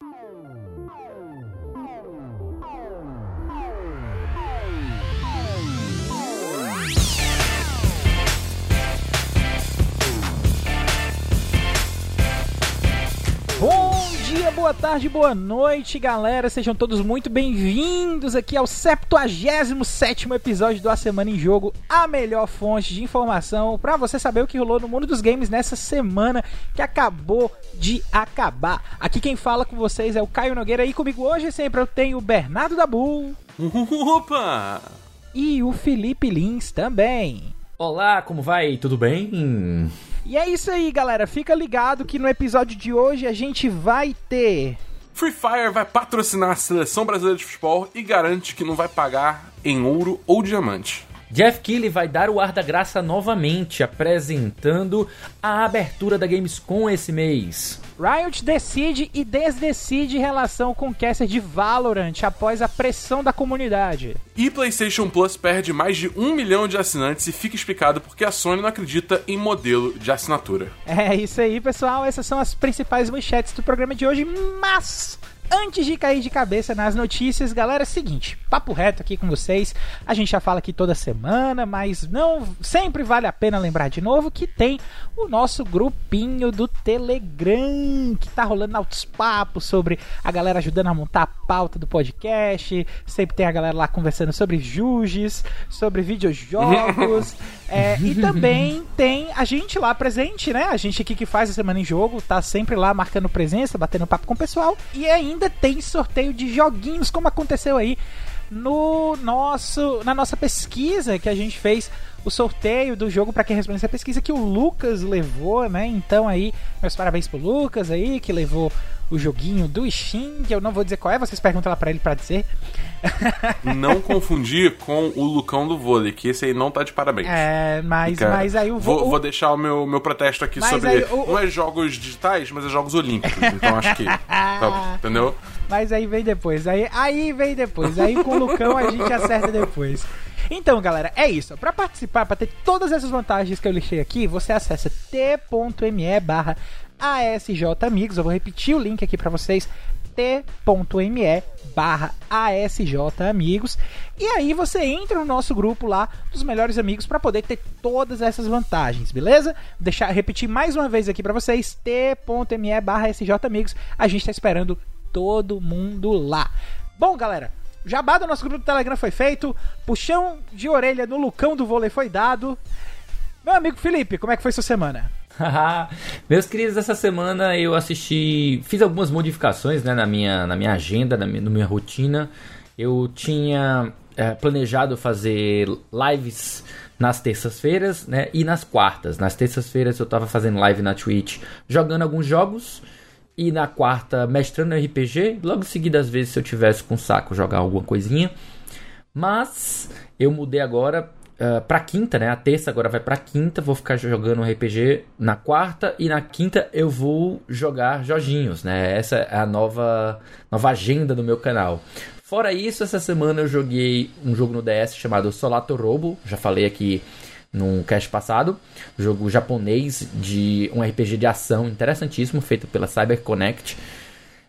Bom boa tarde, boa noite, galera. Sejam todos muito bem-vindos aqui ao 77 episódio do A Semana em Jogo, a melhor fonte de informação para você saber o que rolou no mundo dos games nessa semana que acabou de acabar. Aqui quem fala com vocês é o Caio Nogueira e comigo hoje sempre eu tenho o Bernardo Dabu Opa! e o Felipe Lins também. Olá, como vai? Tudo bem? E é isso aí, galera. Fica ligado que no episódio de hoje a gente vai ter Free Fire vai patrocinar a seleção brasileira de futebol e garante que não vai pagar em ouro ou diamante. Jeff Keighley vai dar o ar da graça novamente, apresentando a abertura da Gamescom esse mês. Riot decide e desdecide relação com o caster de Valorant após a pressão da comunidade. E PlayStation Plus perde mais de um milhão de assinantes e fica explicado porque a Sony não acredita em modelo de assinatura. É isso aí, pessoal. Essas são as principais manchetes do programa de hoje, mas Antes de cair de cabeça nas notícias, galera, é o seguinte, papo reto aqui com vocês. A gente já fala aqui toda semana, mas não sempre vale a pena lembrar de novo que tem o nosso grupinho do Telegram, que tá rolando altos papos sobre a galera ajudando a montar a pauta do podcast. Sempre tem a galera lá conversando sobre Juges, sobre videojogos. é, e também tem a gente lá presente, né? A gente aqui que faz a semana em jogo, tá sempre lá marcando presença, batendo papo com o pessoal. E ainda ainda tem sorteio de joguinhos, como aconteceu aí no nosso na nossa pesquisa que a gente fez o sorteio do jogo para quem respondeu essa pesquisa que o Lucas levou, né? Então aí, meus parabéns pro Lucas aí que levou o joguinho do que eu não vou dizer qual é, vocês perguntam lá para ele para dizer. Não confundir com o Lucão do vôlei, que esse aí não tá de parabéns. É, mas, Fica- mas aí o, Vou, o- vou deixar o meu, meu protesto aqui Mas sobre. aí o- Não é jogos digitais, mas é jogos olímpicos. Então acho que. tá, entendeu? Mas aí vem depois. Aí, aí vem depois. Aí com o Lucão a gente acerta depois. Então, galera, é isso. Pra participar, pra ter todas essas vantagens que eu listei aqui, você acessa t.me barra asjamigos. Eu vou repetir o link aqui pra vocês. t.me barra asjamigos. E aí você entra no nosso grupo lá dos melhores amigos pra poder ter todas essas vantagens, beleza? Deixar repetir mais uma vez aqui pra vocês. t.me barra asjamigos. A gente tá esperando todo mundo lá. Bom, galera, jabá do nosso grupo do Telegram foi feito, puxão de orelha no Lucão do vôlei foi dado. Meu amigo Felipe, como é que foi sua semana? Meus queridos, essa semana eu assisti, fiz algumas modificações né, na, minha, na minha agenda, na minha, na minha rotina. Eu tinha é, planejado fazer lives nas terças-feiras né, e nas quartas. Nas terças-feiras eu tava fazendo live na Twitch jogando alguns jogos. E na quarta, mestrando RPG. Logo em seguida, às vezes, se eu tivesse com saco, jogar alguma coisinha. Mas eu mudei agora uh, pra quinta, né? A terça agora vai pra quinta. Vou ficar jogando RPG na quarta. E na quinta eu vou jogar joginhos, né? Essa é a nova, nova agenda do meu canal. Fora isso, essa semana eu joguei um jogo no DS chamado Solato Robo. Já falei aqui num cast passado. Jogo japonês de um RPG de ação interessantíssimo, feito pela CyberConnect.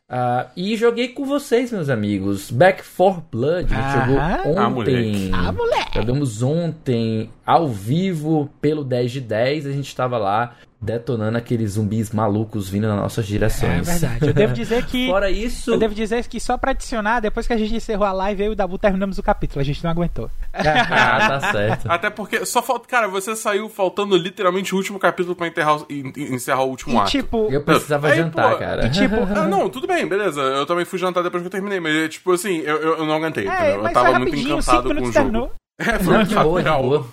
Ah, e joguei com vocês, meus amigos. Back 4 Blood. A gente Ah, jogou ah, ontem. Ah, moleque. Jogamos ontem, ao vivo, pelo 10 de 10. A gente estava lá detonando aqueles zumbis malucos vindo nas nossas É direções. verdade. Eu devo dizer que. Fora isso. Eu devo dizer que só pra adicionar, depois que a gente encerrou a live, eu e o Dabu terminamos o capítulo. A gente não aguentou. ah, tá certo. Até porque só falta. Cara, você saiu faltando literalmente o último capítulo pra enterrar, o- en- en- encerrar o último E ato. tipo. Eu precisava Aí, jantar, pô, cara. tipo, Ah, não, tudo bem, beleza. Eu também fui jantar depois que eu terminei, mas, tipo assim, eu, eu, eu não aguentei, É, entendeu? Eu tava foi muito encantado cinco com o jogo. terminou. É, foi Não, de boa, de boa.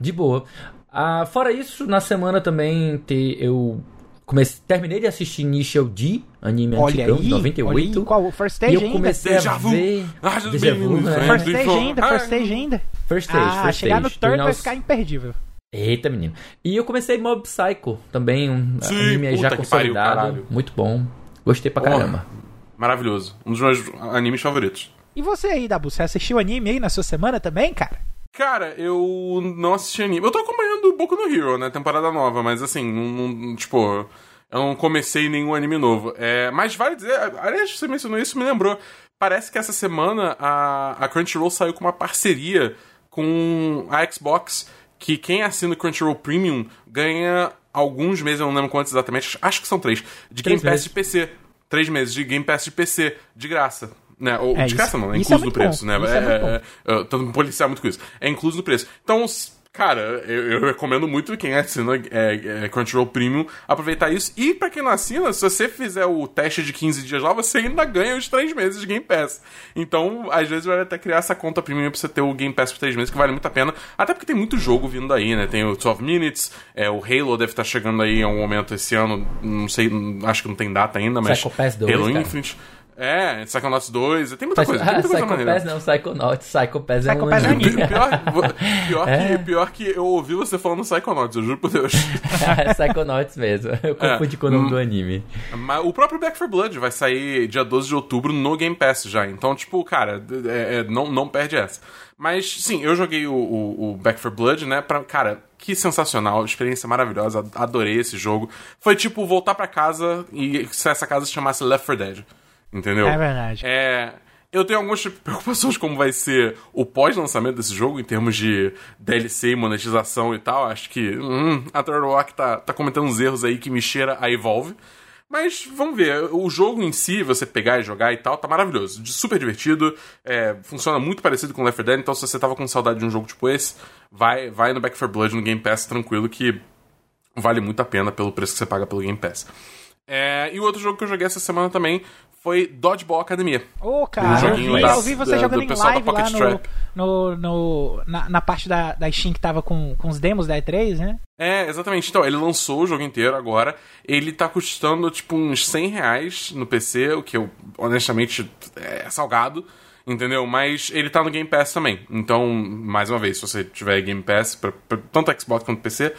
De boa. Ah, fora isso, na semana também te, eu comecei, terminei de assistir Initial D, anime Olha antigão, aí, de 98. olha aí, qual? First Stage eu ainda? comecei Déjà a ver... Ah, Déjà vu, né? bem, First Stage ainda, Ah, First Stage ainda. First Stage, Ah, First chegar no third Tem vai ficar imperdível. Eita, menino. E eu comecei Mob Psycho, também um Sim, anime aí já pariu, consolidado. caralho. muito bom. Gostei pra Porra. caramba. Maravilhoso. Um dos meus animes favoritos. E você aí, Dabu, você assistiu anime aí na sua semana também, cara? Cara, eu não assisti anime. Eu tô acompanhando o Boku no Hero, né? Temporada nova, mas assim, não, não- tipo. Eu não comecei nenhum anime novo. É, mas vale dizer, aliás, você mencionou isso, me lembrou. Parece que essa semana a, a Crunchyroll saiu com uma parceria com a Xbox, que quem assina o Crunchyroll Premium ganha alguns meses, eu não lembro quantos exatamente, acho que são três, de Três Game Pass meses. de PC. Três meses de Game Pass de PC, de graça. Né? Ou, É, de graça não, é é incluso no muito preço, bom, né? é é, me policiar muito com isso. É incluso no preço. Então, cara, eu, eu recomendo muito quem assina é, é, Crunchyroll Premium aproveitar isso. E pra quem não assina, se você fizer o teste de 15 dias lá, você ainda ganha os 3 meses de Game Pass. Então, às vezes, vale até criar essa conta Premium pra você ter o Game Pass por 3 meses, que vale muito a pena. Até porque tem muito jogo vindo aí, né? Tem o 12 Minutes, é, o Halo deve estar chegando aí em algum momento esse ano. Não sei, acho que não tem data ainda, mas. Psycho Pass 2, Halo cara. É, Psychonauts 2, tem muita Psycho, coisa. Tem ah, muita coisa maneira. Psychopass não, Psychonauts. Psychopass é um Psychopass é anime. anime. Pior, pior, É. que, pior que eu ouvi você falando Psychonauts, eu juro por Deus. Psychonauts mesmo. Eu confundi com o nome do anime. Mas o próprio Back 4 Blood vai sair dia 12 de outubro no Game Pass já. Então, tipo, cara, é- é, não, não perde essa. Mas, sim, eu joguei o, o, o Back 4 Blood, né? Pra, cara, que sensacional, experiência maravilhosa, adorei esse jogo. Foi tipo voltar pra casa e se essa casa se chamasse Left 4 Dead. Entendeu? É verdade. É. Eu tenho algumas preocupações como vai ser o pós-lançamento desse jogo, em termos de DLC e monetização e tal. Acho que hum, a Turtle Rock tá, tá cometendo uns erros aí que me cheira a Evolve. Mas vamos ver, o jogo em si, você pegar e jogar e tal, tá maravilhoso. Super divertido, é, funciona muito parecido com Left 4 Dead, então se você tava com saudade de um jogo tipo esse, vai, vai no Back 4 Blood no Game Pass tranquilo que vale muito a pena pelo preço que você paga pelo Game Pass. É, e o outro jogo que eu joguei essa semana também foi Dodgeball Academia. Ô, Um cara, eu joguinho vi, da- eu vi você da- jogando do em live lá no, Trap. no, no- na, na parte da, da Steam que tava com, com os demos da E3, né? É, exatamente. Então, ele lançou o jogo inteiro agora. Ele tá custando, tipo, uns 100 reais no PC, o que eu, honestamente, é salgado. Entendeu? Mas ele tá no Game Pass também. Então, mais uma vez, se você tiver Game Pass, pra, pra tanto Xbox quanto PC,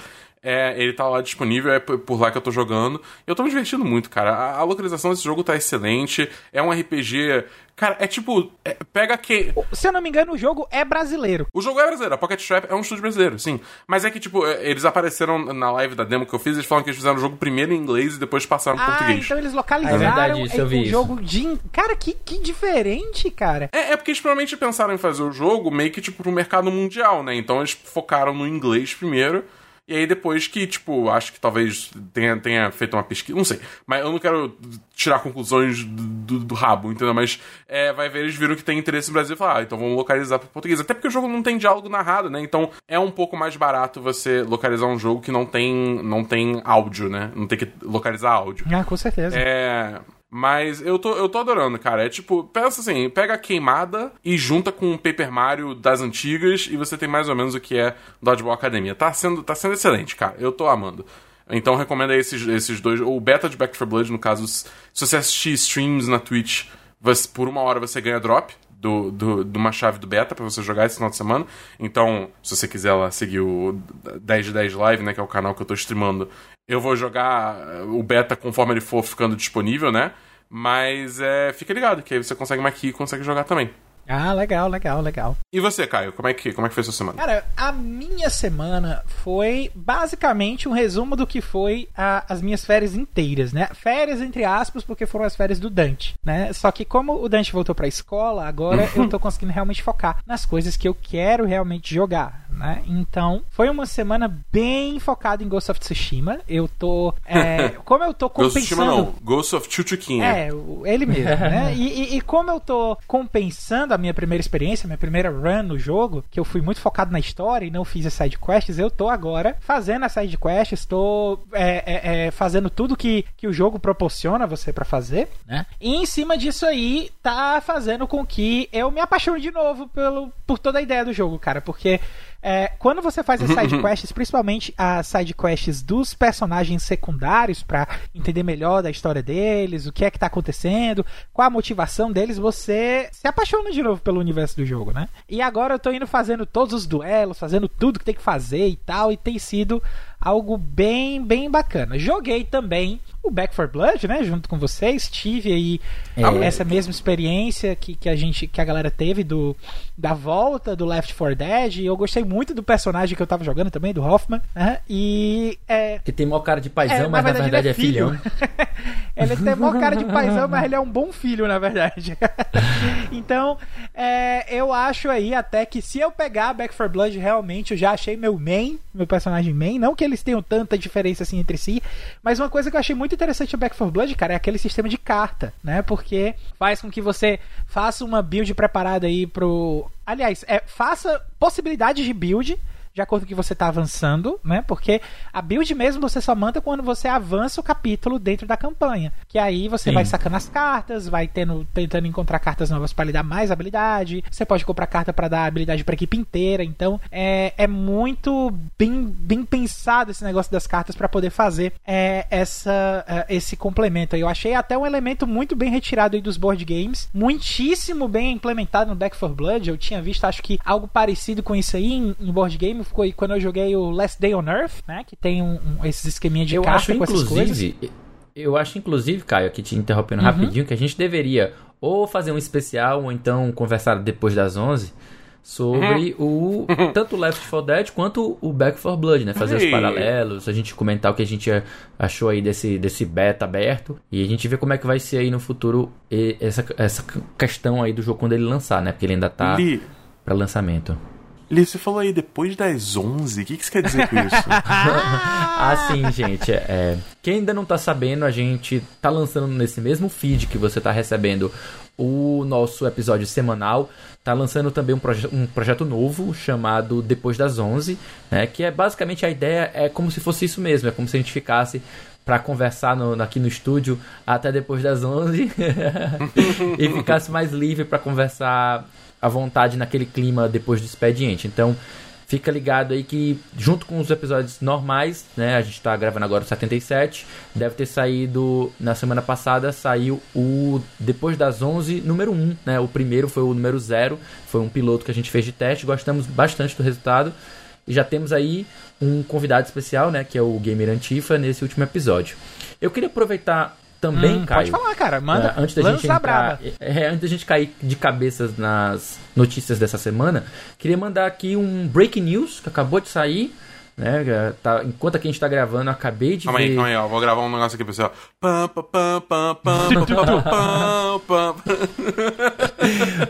é, ele tá lá disponível, é por lá que eu tô jogando. E eu tô me divertindo muito, cara. A, a localização desse jogo tá excelente. É um RPG. Cara, é tipo. é- pega que. Se eu não me engano, o jogo é brasileiro. O jogo é brasileiro, a Pocket Trap é um estúdio brasileiro, sim. Mas é que, tipo, é, eles apareceram na live da demo que eu fiz, eles falaram que eles fizeram o jogo primeiro em inglês e depois passaram Ah, português. então eles localizaram É verdade, isso, eu vi o isso. jogo de. Cara, que, que diferente, cara. É, é porque eles provavelmente pensaram em fazer o jogo meio que, tipo, pro mercado mundial, né? Então eles focaram no inglês primeiro. E aí depois que, tipo, acho que talvez tenha, tenha feito uma pesquisa, não sei. Mas eu não quero tirar conclusões do, do- do rabo, entendeu? Mas é, vai ver, eles viram que tem interesse no Brasil e falaram, ah, então vamos localizar pro português. Até porque o jogo não tem diálogo narrado, né? Então é um pouco mais barato você localizar um jogo que não tem, não tem áudio, né? Não tem que localizar áudio. Ah, com certeza. É. Mas eu tô, eu tô adorando, cara. É tipo, pensa assim, pega a queimada e junta com o Paper Mario das antigas e você tem mais ou menos o que é Dodgeball Academia. Tá sendo, tá sendo excelente, cara. Eu tô amando. Então recomendo aí esses, esses dois. O beta de Back 4 Blood, no caso, se você assistir streams na Twitch, você- por uma hora você ganha drop do, do, de uma chave do beta pra você jogar esse final de semana. Então, se você quiser lá seguir o 10 de 10 Live, né, que é o canal que eu tô streamando, eu vou jogar eh, o beta conforme ele for ficando disponível, né? Mas é, fica ligado, que aí você consegue aqui e consegue jogar também. Ah, legal, legal, legal. E você, Caio, como é que, como é que foi sua semana? Cara, a minha semana foi basicamente um resumo do que foi a- as minhas férias inteiras, né? Férias entre aspas, porque foram as férias do Dante, né? Só que como o Dante voltou pra escola, agora eu tô conseguindo realmente focar nas coisas que eu quero realmente jogar, né? Então, foi uma semana bem focada em Ghost of Tsushima. Eu tô. é, como eu tô Ghost of Tsushima compensando. não, Ghost of Chuchuquinha. É, ele mesmo, né? E, e- e como eu tô compensando a minha primeira experiência, minha primeira run no jogo, que eu fui muito focado na história e não fiz as side quests, eu tô agora fazendo as side quests, tô é, é, é, fazendo tudo que, que o jogo proporciona você pra fazer, né? E em cima disso aí, tá fazendo com que eu me apaixone de novo pelo, por toda a ideia do jogo, cara, porque é, quando você faz as side quests, principalmente as side quests dos personagens secundários, pra entender melhor da história deles, o que é que tá acontecendo, qual a motivação deles, você se apaixona de novo pelo universo do jogo, né? E agora eu tô indo fazendo todos os duelos, fazendo tudo que tem que fazer e tal, e tem sido algo bem, bem bacana. Joguei também o Back for Blood, né, junto com vocês, tive aí É. essa mesma experiência que, que a gente, que a galera teve do da volta do Left 4 Dead. E eu gostei muito do personagem que eu tava jogando também, do Hoffman, né, e é, Que tem maior cara de paizão, É, mas na verdade, é filhão. ele tem maior cara de paizão, mas ele é um bom filho, na verdade. então, é, eu acho aí até que se eu pegar Back 4 Blood, realmente eu já achei meu main, meu personagem main. Não que eles tenham tanta diferença assim entre si, mas uma coisa que eu achei muito interessante no Back 4 Blood, cara, é aquele sistema de carta, né? Porque faz com que você faça uma build preparada aí pro. Aliás, é, faça possibilidades de build de acordo com que você está avançando, né? Porque a build mesmo você só manda quando você avança o capítulo dentro da campanha. Que aí você Sim. vai sacando as cartas, vai tendo, tentando encontrar cartas novas para lhe dar mais habilidade. Você pode comprar carta para dar habilidade para equipe inteira. Então é, é muito bem, bem pensado esse negócio das cartas para poder fazer é, essa, é, esse complemento. Eu achei até um elemento muito bem retirado dos board games, muitíssimo bem implementado no Back 4 Blood. Eu tinha visto, acho que algo parecido com isso aí em, em board game foi quando eu joguei o Last Day on Earth, né? Que tem um, um- esses esqueminha de Eu carta acho, com essas coisas. Uhum. inclusive, eu acho, inclusive, Caio, aqui te interrompendo rapidinho, que a gente deveria ou fazer um especial ou então conversar depois das 11 sobre o tanto o Left 4 Dead quanto o Back 4 Blood, né? Fazer os Ei. paralelos, a gente comentar o que a gente achou aí desse, desse beta aberto e a gente ver como é que vai ser aí no futuro e- essa, essa questão aí do jogo quando ele lançar, né? Porque ele ainda tá para lançamento. Li, você falou aí depois das 11. O que, que você quer dizer com isso? Ah, sim, gente. é. Quem ainda não tá sabendo, a gente tá lançando nesse mesmo feed que você tá recebendo o nosso episódio semanal. Tá lançando também um, proje um projeto novo chamado Depois das 11, né? Que é basicamente a ideia é como se fosse isso mesmo, é como se a gente ficasse para conversar no- aqui no estúdio até depois das 11 e ficasse mais livre para conversar à vontade naquele clima depois do expediente. Então, fica ligado aí que junto com os episódios normais, né, a gente tá gravando agora o 77, deve ter saído na semana passada saiu o depois das 11 número 1, né? O primeiro foi o número 0, foi um piloto que a gente fez de teste, gostamos bastante do resultado. E já temos aí um convidado especial, né, que é o Gamer Antifa nesse último episódio. Eu queria aproveitar também, hum, Pode falar, cara. Manda. É, antes da gente entrar, é, é, antes da gente cair de cabeças nas notícias dessa semana, queria mandar aqui um break news que acabou de sair. Né, tá, enquanto aqui a gente tá gravando, eu acabei de calma ver... Aí, calma aí, ó, vou gravar um negócio aqui pra você, ó.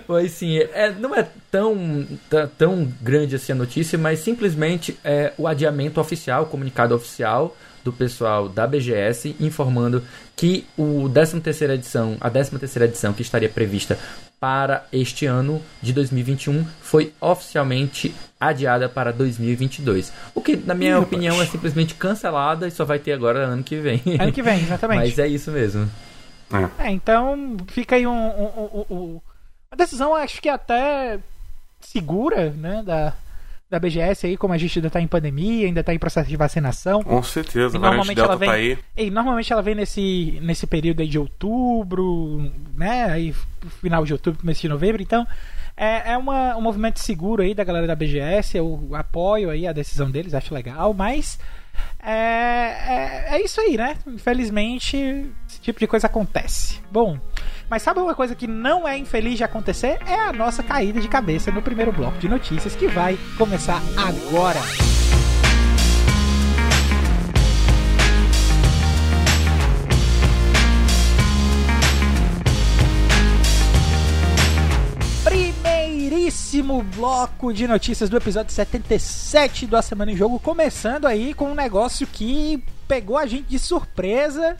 pois sim, é, não é tão, tá, tão grande assim a notícia, mas simplesmente é o adiamento oficial, o comunicado oficial do pessoal da BGS informando que o 13ª edição, a 13ª edição que estaria prevista para este ano de 2021 foi oficialmente adiada para 2022. O que, na minha Ih, opinião, é rapaz. simplesmente cancelada e só vai ter agora ano que vem. Ano que vem, exatamente. Mas é isso mesmo. É. É, então fica aí um, um- um- um- um- uma decisão, acho que até segura, né, da, da BGS aí, como a gente ainda tá em pandemia, ainda tá em processo de vacinação. Com certeza, E normalmente ela Delta vem, tá aí. e normalmente ela vem nesse, nesse período aí de outubro, né? Aí final de outubro, começo de novembro, então é, é uma, um movimento seguro aí da galera da BGS, eu apoio aí a decisão deles, acho legal, mas é, é, é isso aí, né? Infelizmente, esse tipo de coisa acontece. Bom, mas sabe uma coisa que não é infeliz de acontecer? É a nossa caída de cabeça no primeiro bloco de notícias que vai começar agora. Primeiríssimo bloco de notícias do episódio 77 do A Semana em Jogo, começando aí com um negócio que pegou a gente de surpresa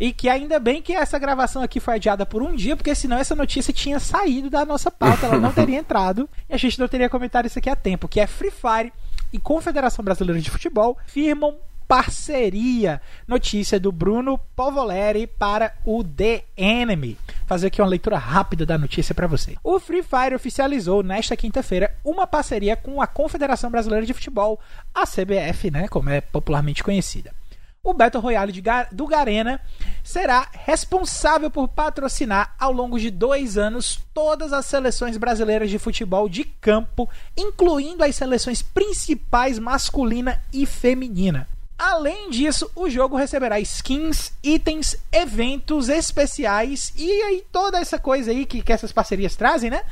e que ainda bem que essa gravação aqui foi adiada por um dia, porque senão essa notícia tinha saído da nossa pauta, ela não teria entrado e a gente não teria comentado isso aqui a tempo, que é Free Fire e Confederação Brasileira de Futebol firmam parceria. Notícia do Bruno Povoleri para o The Enemy. Fazer aqui uma leitura rápida da notícia para você. O Free Fire oficializou nesta quinta-feira uma parceria com a Confederação Brasileira de Futebol, a CBF, né, como é popularmente conhecida. O Battle Royale de Ga- do Garena será responsável por patrocinar ao longo de dois anos todas as seleções brasileiras de futebol de campo, incluindo as seleções principais masculina e feminina. Além disso, o jogo receberá skins, itens, eventos especiais e aí toda essa coisa aí que, que essas parcerias trazem, né?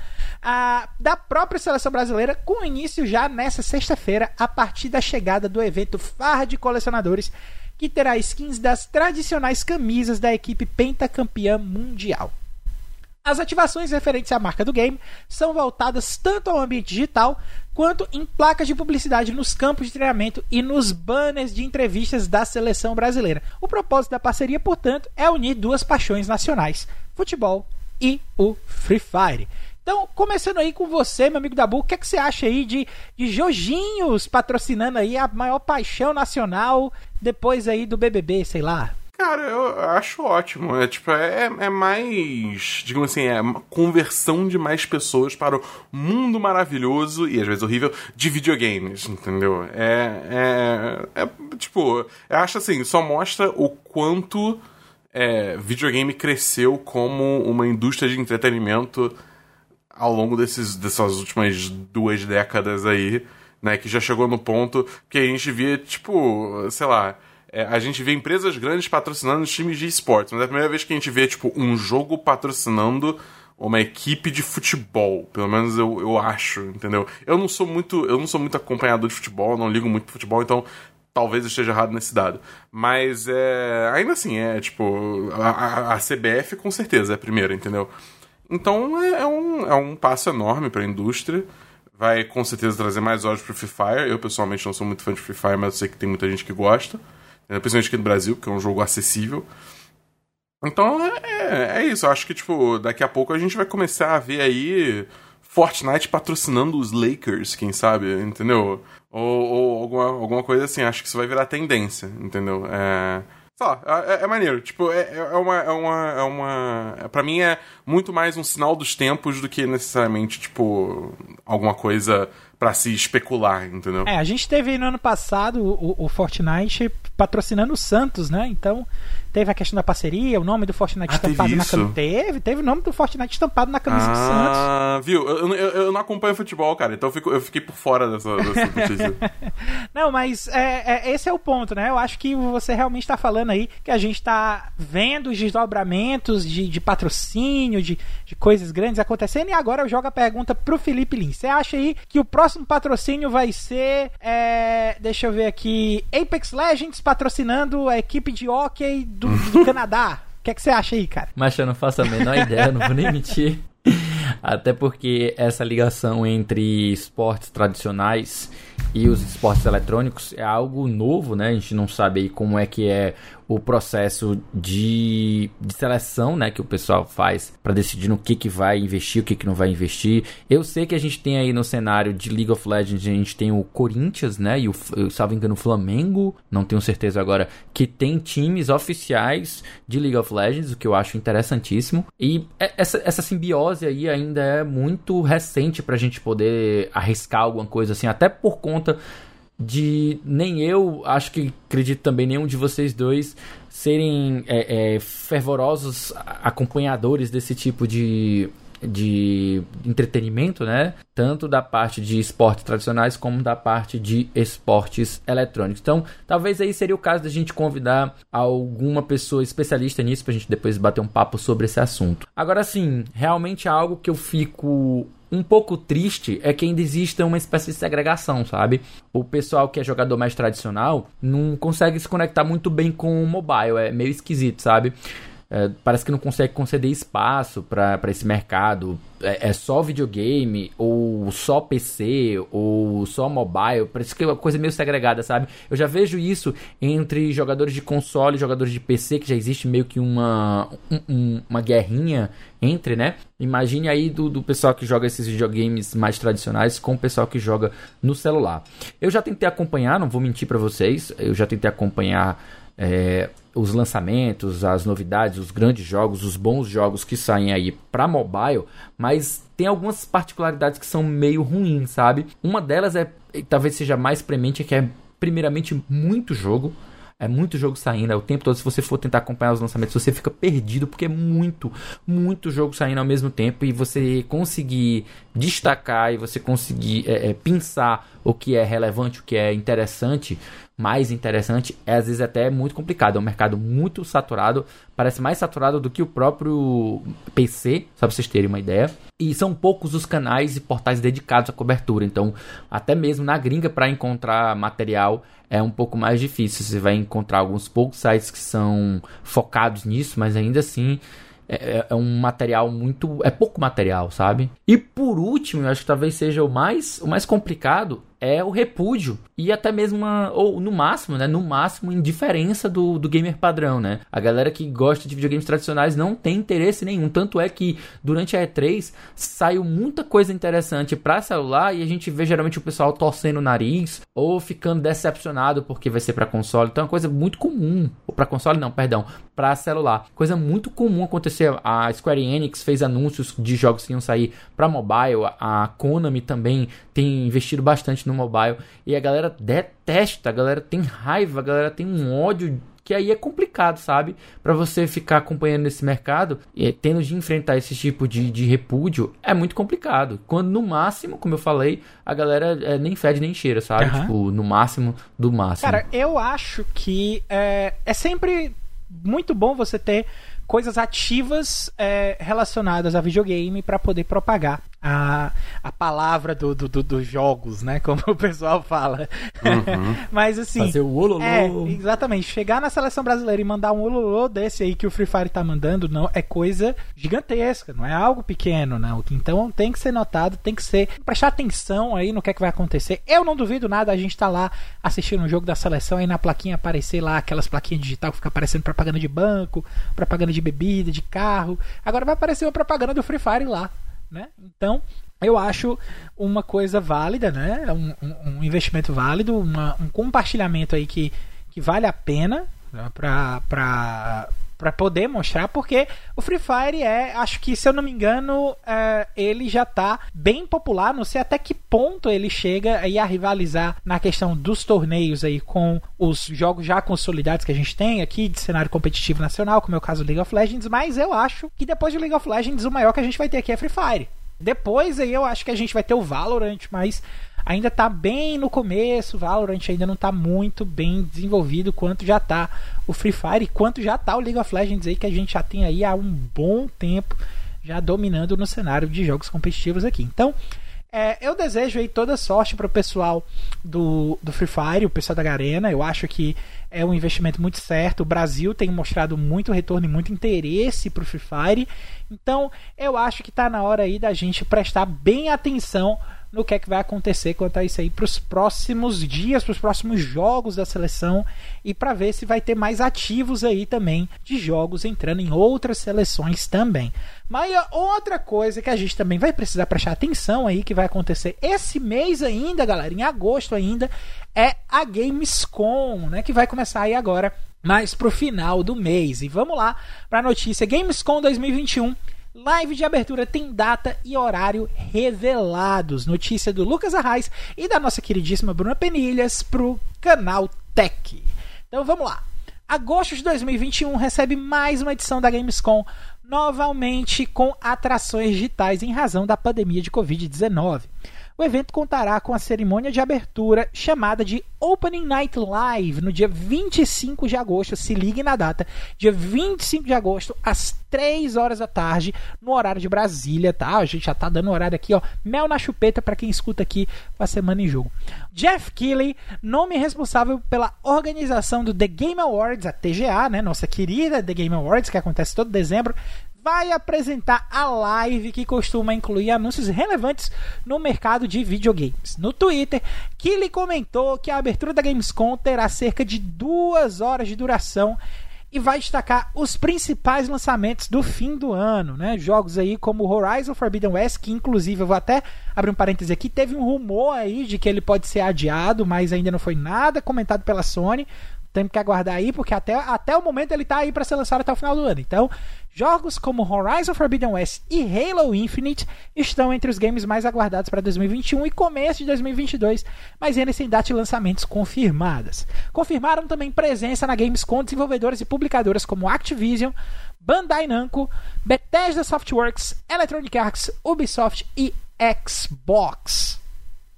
Ah, da própria seleção brasileira, com início já nessa sexta-feira, a partir da chegada do evento Farra de Colecionadores, que terá skins das tradicionais camisas da equipe pentacampeã mundial. As ativações referentes à marca do game são voltadas tanto ao ambiente digital quanto em placas de publicidade nos campos de treinamento e nos banners de entrevistas da seleção brasileira. O propósito da parceria, portanto, é unir duas paixões nacionais: futebol e o Free Fire. Então, começando aí com você, meu amigo Dabu, o que, é que você acha aí de, de Jojinhos patrocinando aí a maior paixão nacional depois aí do BBB, sei lá? Cara, eu acho ótimo. É tipo, é, é mais, digamos assim, é conversão de mais pessoas para o mundo maravilhoso e às vezes horrível de videogames, entendeu? É, é, é tipo, eu acho assim, só mostra o quanto é, videogame cresceu como uma indústria de entretenimento ao longo desses, dessas últimas duas décadas aí, né? Que já chegou no ponto que a gente via, tipo, sei lá é, a gente vê empresas grandes patrocinando times de esportes, mas é a primeira vez que a gente vê, tipo, um jogo patrocinando uma equipe de futebol. Pelo menos eu, eu acho, entendeu? Eu não sou muito. Eu não sou muito acompanhador de futebol, não ligo muito pro futebol, então talvez eu esteja errado nesse dado. Mas é. Ainda assim, é tipo. A, a CBF com certeza é a primeira, entendeu? Então é, é um, é um passo enorme para a indústria. Vai com certeza trazer mais olhos pro Free Fire. Eu pessoalmente não sou muito fã de Free Fire, mas eu sei que tem muita gente que gosta. É, principalmente aqui no Brasil, que é um jogo acessível. Então é, é isso, eu acho que tipo, daqui a pouco a gente vai começar a ver aí Fortnite patrocinando os Lakers, quem sabe, entendeu? Ou, ou alguma, alguma coisa assim, acho que isso vai virar tendência, entendeu? É. Sei lá, é, é, maneiro. Tipo, é, é uma. É uma, é uma pra mim é muito mais um sinal dos tempos do que necessariamente, tipo, alguma coisa para se especular, entendeu? É, a gente teve no ano passado o, o Fortnite patrocinando o Santos, né? Então teve a questão da parceria, o nome do Fortnite ah, estampado na camisa. Teve, teve o nome do Fortnite estampado na camisa ah, do Santos. Ah, viu? Eu, eu, eu, não acompanho futebol, cara, então eu, fico, eu fiquei por fora dessa, dessa notícia. não, mas é, é, esse é o ponto, né? Eu acho que você realmente está falando aí que a gente está vendo os desdobramentos de, de patrocínio, de, de coisas grandes acontecendo, e agora eu jogo a pergunta pro Felipe Lins. Você acha aí que o próximo patrocínio vai ser. É, deixa eu ver aqui. Apex Legends patrocinando a equipe de hockey do, do Canadá. O que, é que você acha aí, cara? Mas eu não faço a menor ideia, não vou nem mentir. Até porque essa ligação entre esportes tradicionais e os esportes eletrônicos é algo novo, né? A gente não sabe aí como é que é o processo de, de seleção, né, que o pessoal faz para decidir no que que vai investir, o que que não vai investir. Eu sei que a gente tem aí no cenário de League of Legends, a gente tem o Corinthians, né, e o, salvo engano, o Flamengo, não tenho certeza agora, que tem times oficiais de League of Legends, o que eu acho interessantíssimo. E é, essa, essa simbiose aí ainda é muito recente pra gente poder arriscar alguma coisa assim, até por conta de nem eu, acho que acredito também nenhum de vocês dois serem é, é, fervorosos acompanhadores desse tipo de, de entretenimento, né? Tanto da parte de esportes tradicionais como da parte de esportes eletrônicos. Então, talvez aí seria o caso da gente convidar alguma pessoa especialista nisso pra gente depois bater um papo sobre esse assunto. Agora sim, realmente é algo que eu fico um pouco triste é que ainda existe uma espécie de segregação, sabe? O pessoal que é jogador mais tradicional não consegue se conectar muito bem com o mobile, é meio esquisito, sabe? É, parece que não consegue conceder espaço para esse mercado. É, é, só videogame, ou só PC, ou só mobile. Parece que é uma coisa meio segregada, sabe? Eu já vejo isso entre jogadores de console e jogadores de PC, que já existe meio que uma, um, uma guerrinha entre, né? Imagine aí do, do pessoal que joga esses videogames mais tradicionais com o pessoal que joga no celular. Eu já tentei acompanhar, não vou mentir para vocês, eu já tentei acompanhar. É, os lançamentos, as novidades, os grandes jogos, os bons jogos que saem aí para mobile, mas tem algumas particularidades que são meio ruins, sabe? Uma delas é, talvez seja mais premente, é que é primeiramente muito jogo. É muito jogo saindo, é o tempo todo. Se você for tentar acompanhar os lançamentos, você fica perdido, porque é muito, muito jogo saindo ao mesmo tempo. E você conseguir destacar e você conseguir é, é, pensar o que é relevante, o que é interessante, mais interessante, é às vezes até muito complicado. É um mercado muito saturado, parece mais saturado do que o próprio PC, só pra vocês terem uma ideia. E são poucos os canais e portais dedicados à cobertura, então até mesmo na gringa para encontrar material é um pouco mais difícil. Você vai encontrar alguns poucos sites que são focados nisso, mas ainda assim é, é, é, um material muito. É pouco material, sabe? E por último, eu acho que talvez seja o mais, o mais complicado, é o repúdio e até mesmo uma, ou no máximo, né, no máximo indiferença do, do gamer padrão, né? A galera que gosta de videogames tradicionais não tem interesse nenhum, tanto é que durante a E3 saiu muita coisa interessante para celular e a gente vê geralmente o pessoal torcendo o nariz ou ficando decepcionado porque vai ser para console. Então é uma coisa muito comum, ou para console não, perdão, para celular. Coisa muito comum acontecer. A Square Enix fez anúncios de jogos que iam sair para mobile, a Konami também tem investido bastante no mobile e a galera detesta, a galera tem raiva, a galera tem um ódio que aí é complicado, sabe? Para você ficar acompanhando esse mercado e tendo de enfrentar esse tipo de, de repúdio é muito complicado. Quando no máximo, como eu falei, a galera é, nem fede nem cheira, sabe? Uhum. Tipo, no máximo do máximo. Cara, eu acho que é, é sempre muito bom você ter coisas ativas é, relacionadas a videogame para poder propagar a, a palavra do, do, do, dos jogos, né? Como o pessoal fala. Uhum. Mas assim. Fazer o ololô. É, exatamente. Chegar na seleção brasileira e mandar um ololô desse aí que o Free Fire tá mandando, não é coisa gigantesca, não é algo pequeno, não. Então tem que ser notado, tem que ser. prestar atenção aí no que é que vai acontecer. Eu não duvido nada, a gente tá lá assistindo um jogo da seleção aí na plaquinha aparecer lá aquelas plaquinhas digital que fica aparecendo propaganda de banco, propaganda de bebida, de carro. Agora vai aparecer uma propaganda do Free Fire lá né? Então, eu acho uma coisa válida, né? Um, um, um investimento válido, uma, um compartilhamento aí que, que vale a pena né? para para poder mostrar, porque o Free Fire é, acho que se eu não me engano, é, ele já tá bem popular, não sei até que ponto ele chega aí a rivalizar na questão dos torneios aí com os jogos já consolidados que a gente tem aqui de cenário competitivo nacional, como é o caso do League of Legends, mas eu acho que depois de League of Legends o maior que a gente vai ter aqui é Free Fire. Depois aí eu acho que a gente vai ter o Valorant, mas ainda está bem no começo, Valorant ainda não está muito bem desenvolvido quanto já está o Free Fire e quanto já está o League of Legends aí que a gente já tem aí há um bom tempo já dominando no cenário de jogos competitivos aqui. Então, é, eu desejo aí toda sorte para o pessoal do, do Free Fire, o pessoal da Garena. Eu acho que é um investimento muito certo. O Brasil tem mostrado muito retorno e muito interesse para o Free Fire. Então, eu acho que está na hora aí da gente prestar bem atenção no que é que vai acontecer quanto a isso aí para os próximos dias, para os próximos jogos da seleção e para ver se vai ter mais ativos aí também de jogos entrando em outras seleções também. Mas outra coisa que a gente também vai precisar prestar atenção aí que vai acontecer esse mês ainda, galera, em agosto ainda, é a Gamescom, né, que vai começar aí agora mais pro final do mês. E vamos lá para a notícia Gamescom 2021 Live de abertura tem data e horário revelados. Notícia do Lucas Arraes e da nossa queridíssima Bruna Penilhas pro canal Tech. Então vamos lá. Agosto de 2021 recebe mais uma edição da Gamescom, novamente com atrações digitais em razão da pandemia de Covid-19. O evento contará com a cerimônia de abertura chamada de Opening Night Live no dia 25 de agosto. Se ligue na data, dia 25 de agosto, às 3 horas da tarde, no horário de Brasília, tá? A gente já tá dando horário aqui, ó. Mel na chupeta para quem escuta aqui a semana em jogo. Jeff Keighley, nome responsável pela organização do The Game Awards, a TGA, né? Nossa querida The Game Awards, que acontece todo dezembro, vai apresentar a live que costuma incluir anúncios relevantes no mercado de videogames. No Twitter, Killy comentou que a abertura da Gamescom terá cerca de duas horas de duração e vai destacar os principais lançamentos do fim do ano, né? Jogos aí como Horizon Forbidden West, que inclusive eu vou até abrir um parêntese aqui, teve um rumor aí de que ele pode ser adiado, mas ainda não foi nada comentado pela Sony. Temos que aguardar aí, porque até, até o momento ele está aí para ser lançado até o final do ano. Então, Jogos como Horizon Forbidden West e Halo Infinite estão entre os games mais aguardados para 2021 e começo de 2022, mas ainda sem data de lançamentos confirmadas. Confirmaram também presença na Gamescom desenvolvedores e publicadoras como Activision, Bandai Namco, Bethesda Softworks, Electronic Arts, Ubisoft e Xbox.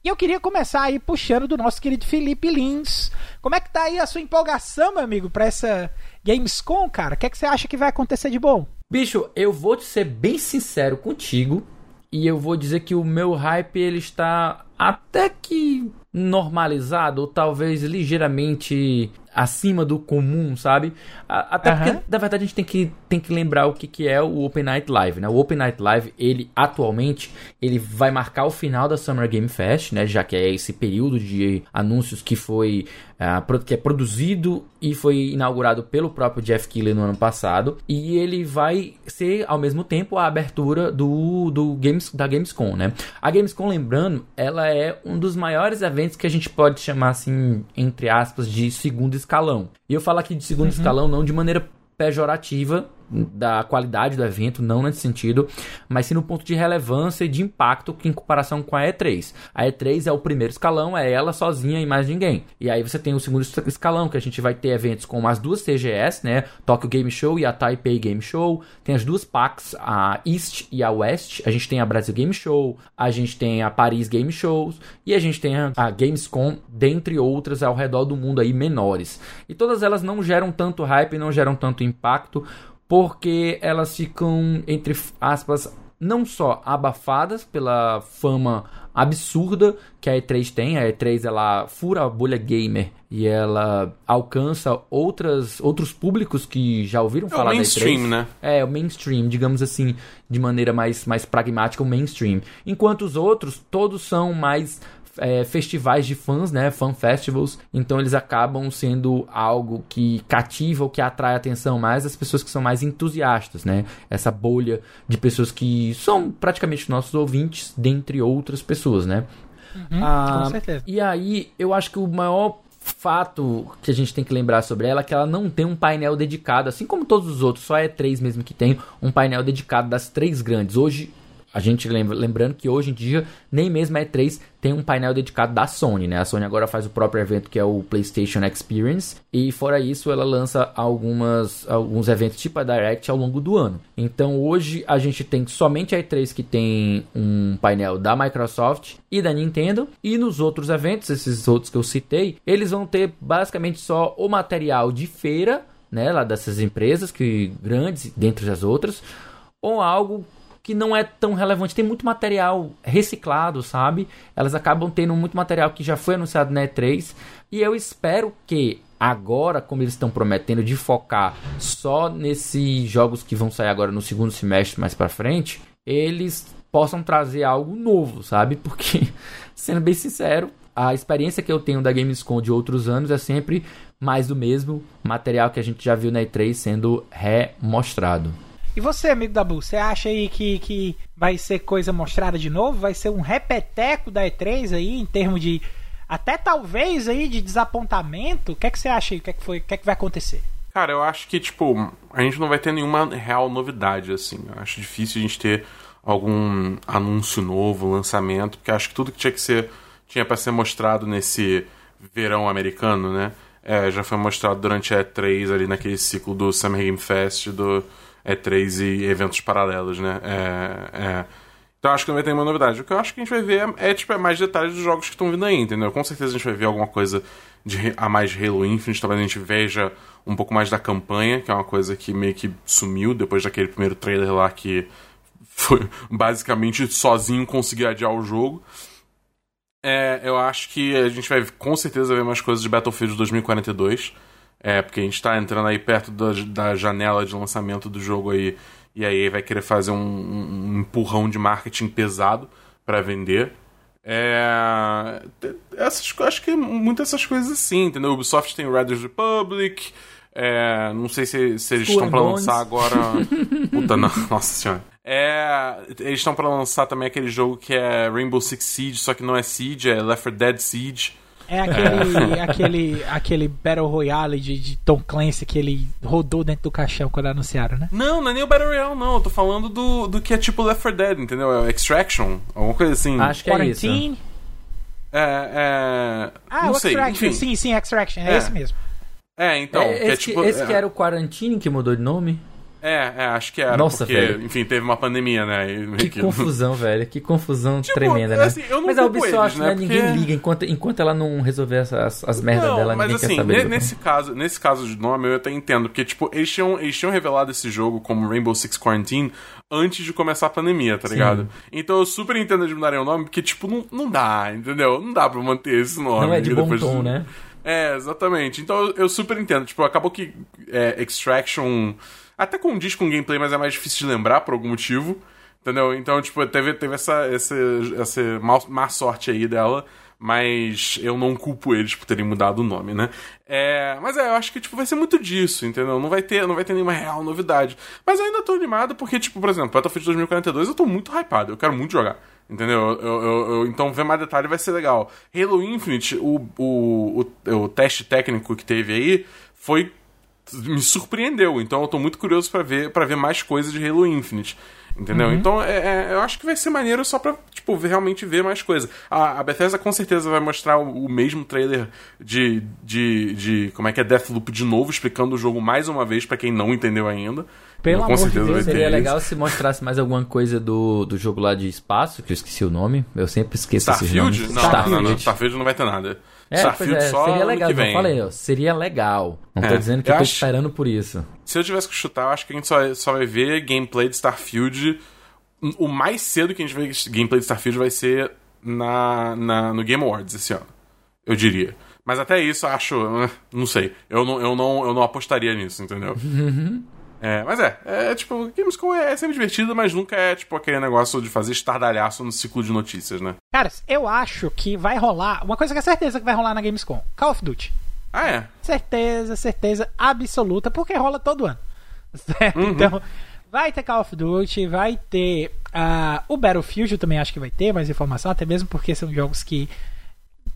E eu queria começar aí puxando do nosso querido Felipe Lins. Como é que tá aí a sua empolgação, meu amigo, pra essa Gamescom, cara? O que, é que você acha que vai acontecer de bom? Bicho, eu vou te ser bem sincero contigo e eu vou dizer que o meu hype ele está até que normalizado ou talvez ligeiramente acima do comum, sabe? Até porque, na verdade, a gente tem que, tem que lembrar o que, que é o Open Night Live, né? O Open Night Live, ele, atualmente, ele vai marcar o final da Summer Game Fest, né? Já que é esse período de anúncios que foi... Uh, que é produzido e foi inaugurado pelo próprio Jeff Keighley no ano passado. E ele vai ser, ao mesmo tempo, a abertura do, do Games, da Gamescom, né? A Gamescom, lembrando, ela é um dos maiores eventos que a gente pode chamar, assim, entre aspas, de segundo escalão. E eu falo aqui de segundo uhum. escalão não de maneira pejorativa, da qualidade do evento, não nesse sentido, mas sim no ponto de relevância e de impacto em comparação com a E3. A E3 é o primeiro escalão, é ela sozinha e mais ninguém. E aí você tem o segundo escalão, que a gente vai ter eventos com as duas TGS, né? Tokyo Game Show e a Taipei Game Show. Tem as duas PAX, a East e a West. A gente tem a Brasil Game Show, a gente tem a Paris Game Shows e a gente tem a Gamescom, dentre outras ao redor do mundo aí menores. E todas elas não geram tanto hype, não geram tanto impacto porque elas ficam, entre aspas, não só abafadas pela fama absurda que a E3 tem, a E3 ela fura a bolha gamer e ela alcança outras, outros públicos que já ouviram é falar da E3. mainstream, né? É, o mainstream, digamos assim, de maneira mais, mais pragmática, o mainstream. Enquanto os outros, todos são mais é, festivais de fãs, né? Fan festivals. Então eles acabam sendo algo que cativa ou que atrai a atenção mais das pessoas que são mais entusiastas, né? Essa bolha de pessoas que são praticamente nossos ouvintes, dentre outras pessoas, né? Uhum, ah, com certeza. E aí, eu acho que o maior fato que a gente tem que lembrar sobre ela é que ela não tem um painel dedicado, assim como todos os outros, só é três mesmo que tem um painel dedicado das três grandes. Hoje a gente lembra, lembrando que hoje em dia nem mesmo a E3 tem um painel dedicado da Sony, né? A Sony agora faz o próprio evento que é o PlayStation Experience e fora isso ela lança algumas alguns eventos tipo a Direct ao longo do ano. Então hoje a gente tem somente a E3 que tem um painel da Microsoft e da Nintendo e nos outros eventos, esses outros que eu citei, eles vão ter basicamente só o material de feira, né, lá dessas empresas que grandes dentre as outras, ou algo que não é tão relevante. Tem muito material reciclado, sabe? Elas acabam tendo muito material que já foi anunciado na E3. E eu espero que agora, como eles estão prometendo de focar só nesses jogos que vão sair agora no segundo semestre mais para frente, eles possam trazer algo novo, sabe? Porque, sendo bem sincero, a experiência que eu tenho da Gamescom de outros anos é sempre mais do mesmo material que a gente já viu na E3 sendo remostrado. E você, amigo da Bull, você acha aí que, que vai ser coisa mostrada de novo? Vai ser um repeteco da E3 aí, em termos de. Até talvez aí de desapontamento? O que é que você acha aí? O que é que, foi, o que, é que vai acontecer? Cara, eu acho que, tipo, a gente não vai ter nenhuma real novidade, assim. Eu acho difícil a gente ter algum anúncio novo, lançamento, porque acho que tudo que tinha que ser. tinha para ser mostrado nesse verão americano, né? É, já foi mostrado durante a E3 ali naquele ciclo do Summer Game Fest, do e3 e eventos paralelos, né? É, é... Então acho que vai ter nenhuma novidade. O que eu acho que a gente vai ver é, é tipo, é mais detalhes dos jogos que estão vindo aí, entendeu? Com certeza a gente vai ver alguma coisa de, a mais Halo Infinite, talvez a gente veja um pouco mais da campanha, que é uma coisa que meio que sumiu depois daquele primeiro trailer lá que foi basicamente sozinho conseguir adiar o jogo. É, eu acho que a gente vai com certeza ver mais coisas de Battlefield 2042. É, porque a gente está entrando aí perto da, da, janela de lançamento do jogo aí, e aí vai querer fazer um, um empurrão de marketing pesado para vender. É, essas, acho que muitas dessas coisas assim, entendeu? O Ubisoft tem Riders Republic, é, não sei se, se eles estão para lançar agora. Puta, não, nossa senhora. É, eles estão para lançar também aquele jogo que é Rainbow Six Siege, só que não é Siege, é Left 4 Dead Siege. É aquele, aquele, aquele Battle Royale de, de, Tom Clancy que ele rodou dentro do caixão quando anunciaram, né? Não, não é nem o Battle Royale, não. Eu tô falando do, do que é tipo Left 4 Dead, entendeu? É o Extraction, alguma coisa assim. Acho que Quarantine. é isso. É, é... Ah, não o sei, Extraction, enfim. sim, sim, Extraction, é, é, esse mesmo. É, então. É, esse, que é, tipo, esse que é. era o Quarantine que mudou de nome? É, é, acho que era. Nossa, porque, velho. enfim, teve uma pandemia, né? e Que que- confusão, velho. Que confusão Tipo, tremenda, né? assim, eu não mas a Ubisoft, eles, né? né? Ninguém Porque- liga enquanto, enquanto ela não resolver essas, as merdas Não, dela, mas ninguém assim, quer saber. ne- do- nesse caso, nesse caso de nome eu até entendo, porque tipo, eles tinham, eles tinham revelado esse jogo como Rainbow Six Quarantine antes de começar a pandemia, tá ligado? Então eu super entendo de mudarem o nome, porque tipo, não, não dá, entendeu? Não dá pra manter esse nome. Não é de bom tom, né? É, exatamente. Então eu, eu super entendo. Tipo, acabou que é, Extraction até condiz com gameplay, mas é mais difícil de lembrar por algum motivo. Entendeu? Então, tipo, teve, teve essa, essa, essa má, má sorte aí dela. Mas eu não culpo eles por terem mudado o nome, né? É, mas é, eu acho que tipo, vai ser muito disso, entendeu? Não vai ter, não vai ter nenhuma real novidade. Mas eu ainda tô animado porque, tipo, por exemplo, Battlefield 2042 eu tô muito hypado, eu quero muito jogar. Entendeu? Eu, eu- eu- então ver mais detalhe vai ser legal. Halo Infinite, o, o, o, o teste técnico que teve aí foi me surpreendeu. Então eu tô muito curioso pra ver para ver mais coisas de Halo Infinite. Entendeu? Então é, é- eu acho que vai ser maneiro só pra, tipo, realmente ver mais coisa. A, a Bethesda com certeza vai mostrar o, o mesmo trailer de, de, de. Como é que é Deathloop de novo, explicando o jogo mais uma vez pra quem não entendeu ainda. Pelo com amor de Deus, Seria isso. legal se mostrasse mais alguma coisa do, do jogo lá de espaço, que eu esqueci o nome. Eu sempre esqueço Starfield? Não, Starfield. não, não, Starfield não vai ter nada. É, Starfield pois é, só seria legal. que vem. falei, ó, seria legal. Não tô É, dizendo que eu eu tô acho- esperando por isso. Se eu tivesse que chutar, eu acho que a gente só, só vai ver gameplay de Starfield. O mais cedo que a gente ver gameplay de Starfield vai ser na, na- no Game Awards esse ano. Eu diria. Mas até isso, eu acho. eh, Não sei. Eu não, eu não, eu não apostaria nisso, entendeu? É, mas é, é tipo, Gamescom é sempre divertido, mas nunca é tipo aquele negócio de fazer estardalhaço no ciclo de notícias, né? Caras, eu acho que vai rolar. Uma coisa que é certeza que vai rolar na Gamescom: Call of Duty. Ah, é. Certeza, certeza absoluta, porque rola todo ano. Certo? Uhum. Então, vai ter Call of Duty, vai ter ah, o Battlefield, eu também acho que vai ter mais informação, até mesmo porque são jogos que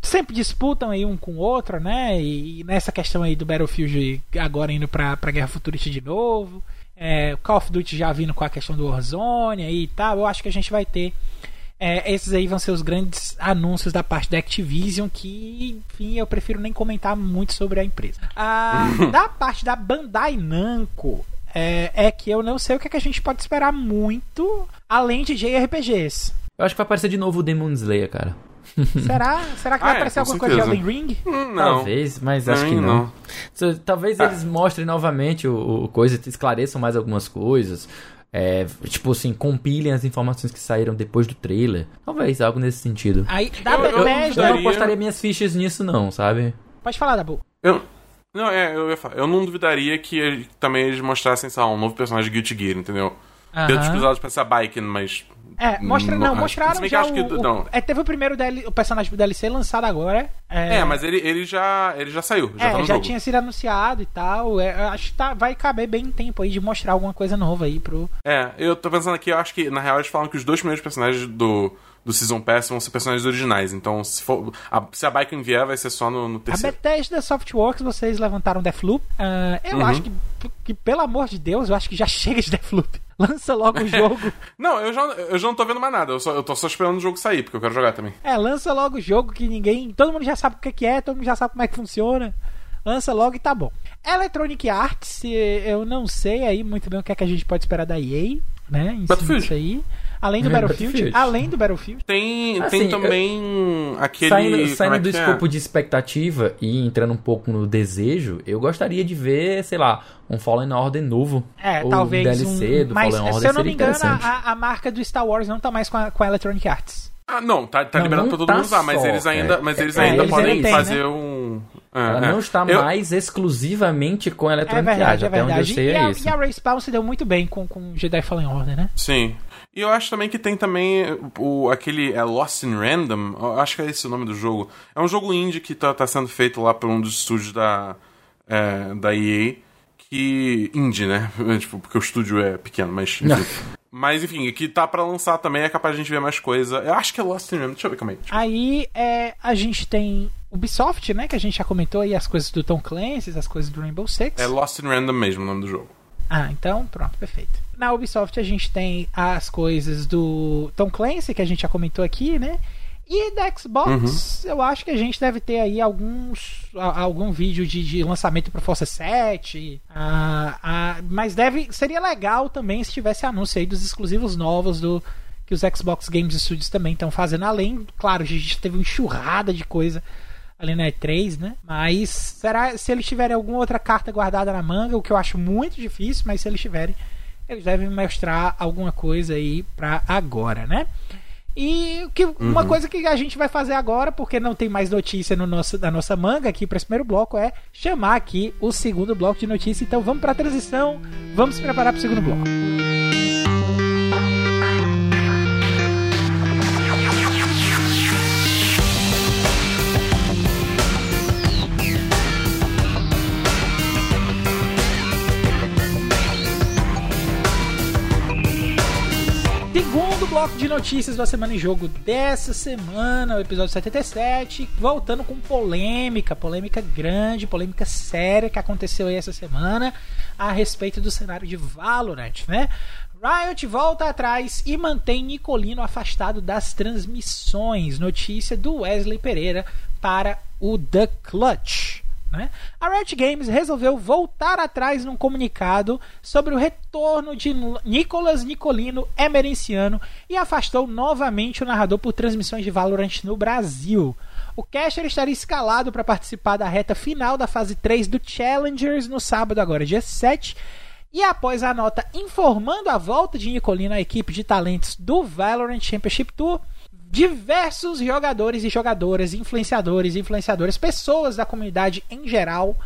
sempre disputam aí um com o outro, né? E, e nessa questão aí do Battlefield agora indo pra, pra Guerra Futurista de novo. É, o Call of Duty já vindo com a questão do Warzone aí e tal. Eu acho que a gente vai ter. é, esses aí vão ser os grandes anúncios da parte da Activision, que, enfim, eu prefiro nem comentar muito sobre a empresa. Ah, da parte da Bandai Namco, é, é que eu não sei o que, é que a gente pode esperar muito além de JRPGs. Eu acho que vai aparecer de novo o Demon Slayer, cara. Será? Será que vai Ah, é, aparecer com alguma coisa de certeza. Elden Ring? Hum, Não. Talvez, mas acho Não, que não. não. So, Talvez Ah. eles mostrem novamente o, o coisa, esclareçam mais algumas coisas. É, tipo assim, compilem as informações que saíram depois do trailer. Talvez algo nesse sentido. Aí, da Eu- eu- Eu, não apostaria minhas fichas nisso, não, sabe? Pode falar, Dabu. Eu, não, é, eu ia falar. Eu não duvidaria que também eles mostrassem, sei lá, um novo personagem de Guilty Gear, entendeu? Aham. Dentro dos episódios pra ser a Bike, mas. É, mostra, não, mostraram já o, o- não. é, teve o primeiro DL, o personagem do DLC lançado agora. É, É, mas ele, ele, já, ele já saiu, já é, tá já jogo. tinha sido anunciado e tal. É, acho que tá, vai caber bem tempo aí de mostrar alguma coisa nova aí pro. É, eu tô pensando aqui, eu acho que na real eles falam que os dois primeiros personagens do, do Season Pass vão ser personagens originais. Então, se, for, a, se a Bike vier, vai ser só no, no A terceiro. Bethesda Softworks, vocês levantaram Deathloop. Ah, eu Uhum. acho que, que, pelo amor de Deus, eu acho que já chega de Deathloop. Lança logo o jogo. Não, eu já, eu já não tô vendo mais nada. Eu, só, eu tô só esperando o jogo sair, porque eu quero jogar também. É, lança logo o jogo que ninguém. Todo mundo já sabe o que que é, todo mundo já sabe como é que funciona. Lança logo e tá bom. Electronic Arts, eh, eu não sei aí muito bem o que é que a gente pode esperar da EA, né? Em Battlefield. disso aí. Além do É, Battlefield, Battlefield. além do Battlefield. Tem, Assim, tem também aquele. Saindo, como saindo é do que é? escopo de expectativa e entrando um pouco no desejo, eu gostaria de ver, sei lá, um Fallen Order novo. É, ou talvez um DLC um. do Mas, Fallen Order se eu não me engano, a, a marca do Star Wars não tá mais com a, com a Electronic Arts. Ah, não, tá, tá Não, liberado não pra todo tá mundo usar, mas eles ainda, é. mas eles É, ainda eles podem têm, fazer um. é, Ela é. não está Eu- mais exclusivamente com a É Electronic verdade, Arts, é até onde eu verdade. sei E, é a, isso. e a Respawn se deu muito bem com, com Jedi Fallen Order, né? Sim. E eu acho também que tem também o, aquele é Lost in Random, acho que é esse o nome do jogo. É um jogo indie que tá, tá sendo feito lá por um dos estúdios da, é, da EA. Que. Indie, né? tipo, porque o estúdio é pequeno, mas. Enfim. mas enfim, que tá pra lançar também, é capaz de a gente ver mais coisa. Eu acho que é Lost in Random, deixa eu ver calma aí. Aí é, a gente tem Ubisoft, né? Que a gente já comentou aí as coisas do Tom Clancy, as coisas do Rainbow Six. É Lost in Random mesmo o nome do jogo. Ah, então pronto, perfeito. Na Ubisoft a gente tem as coisas do Tom Clancy, que a gente já comentou aqui, né? E da Xbox, uhum. eu acho que a gente deve ter aí alguns algum vídeo de, de lançamento para Força 7. Uh, uh, mas deve seria legal também se tivesse anúncio aí dos exclusivos novos do que os Xbox Games Studios também estão fazendo. Além, claro, a gente teve uma enxurrada de coisa ali na E3, né? Mas será se eles tiverem alguma outra carta guardada na manga, o que eu acho muito difícil, mas se eles tiverem, eles devem mostrar alguma coisa aí pra agora, né? E que, uma uhum. coisa que a gente vai fazer agora, porque não tem mais notícia no nosso, na nossa manga aqui para esse primeiro bloco, é chamar aqui o segundo bloco de notícia. Então vamos para a transição, vamos se preparar para o segundo bloco. Segundo bloco de notícias da Semana em Jogo dessa semana, o episódio 77, voltando com polêmica, polêmica grande, polêmica séria que aconteceu aí essa semana a respeito do cenário de Valorant, né? Riot volta atrás e mantém Nicolino afastado das transmissões. Notícia do Wesley Pereira para o The Clutch. Né? A Riot Games resolveu voltar atrás num comunicado sobre o retorno de Nicolas Nicolino Emerenciano e afastou novamente o narrador por transmissões de Valorant no Brasil. O caster estaria escalado para participar da reta final da fase 3 do Challengers no sábado, agora dia 7. E após a nota informando a volta de Nicolino à equipe de talentos do Valorant Championship Tour, diversos jogadores e jogadoras, influenciadores e influenciadoras, pessoas da comunidade em geral,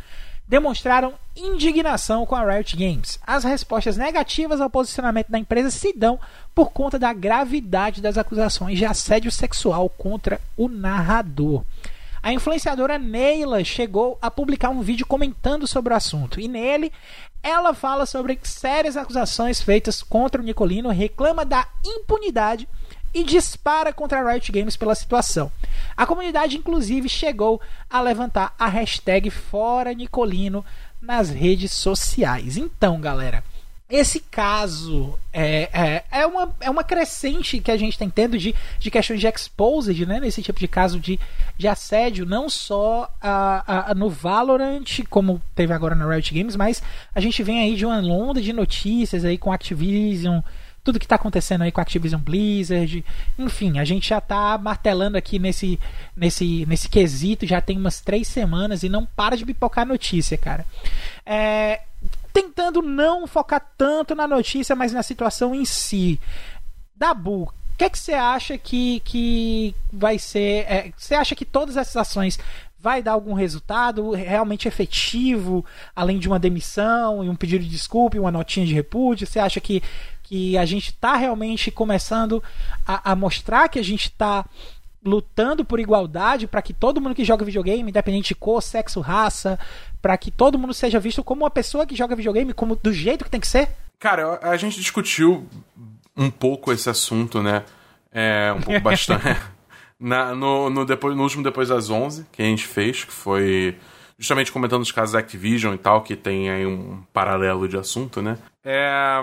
demonstraram indignação com a Riot Games. As respostas negativas ao posicionamento da empresa se dão por conta da gravidade das acusações de assédio sexual contra o narrador. A influenciadora Neila chegou a publicar um vídeo comentando sobre o assunto e nele ela fala sobre sérias acusações feitas contra o Nicolino, reclama da impunidade e dispara contra a Riot Games pela situação. A comunidade, inclusive, chegou a levantar a hashtag Fora Nicolino nas redes sociais. Então, galera, esse caso é, é, é, uma, é uma crescente que a gente está tendo de, de questões de exposed, né? Nesse tipo de caso de, de assédio, não só a, a, no Valorant, como teve agora na Riot Games, mas a gente vem aí de uma onda de notícias aí com Activision tudo que está acontecendo aí com a Activision Blizzard. Enfim, a gente já está martelando aqui nesse, nesse, nesse quesito já tem umas três semanas e não para de pipocar notícia, cara. É, tentando não focar tanto na notícia, mas na situação em si. Dabu, o que, é que você acha que, que vai ser. É, você acha que todas essas ações vai dar algum resultado realmente efetivo, além de uma demissão e um pedido de desculpa e uma notinha de repúdio? Você acha que que a gente está realmente começando a, a, mostrar que a gente está lutando por igualdade para que todo mundo que joga videogame, independente de cor, sexo, raça, para que todo mundo seja visto como uma pessoa que joga videogame, como do jeito que tem que ser? Cara, a gente discutiu um pouco esse assunto, né? É, um pouco bastante. Na, no, no, depois, no último Depois das 11, que a gente fez, que foi justamente comentando os casos da Activision e tal, que tem aí um paralelo de assunto, né? É,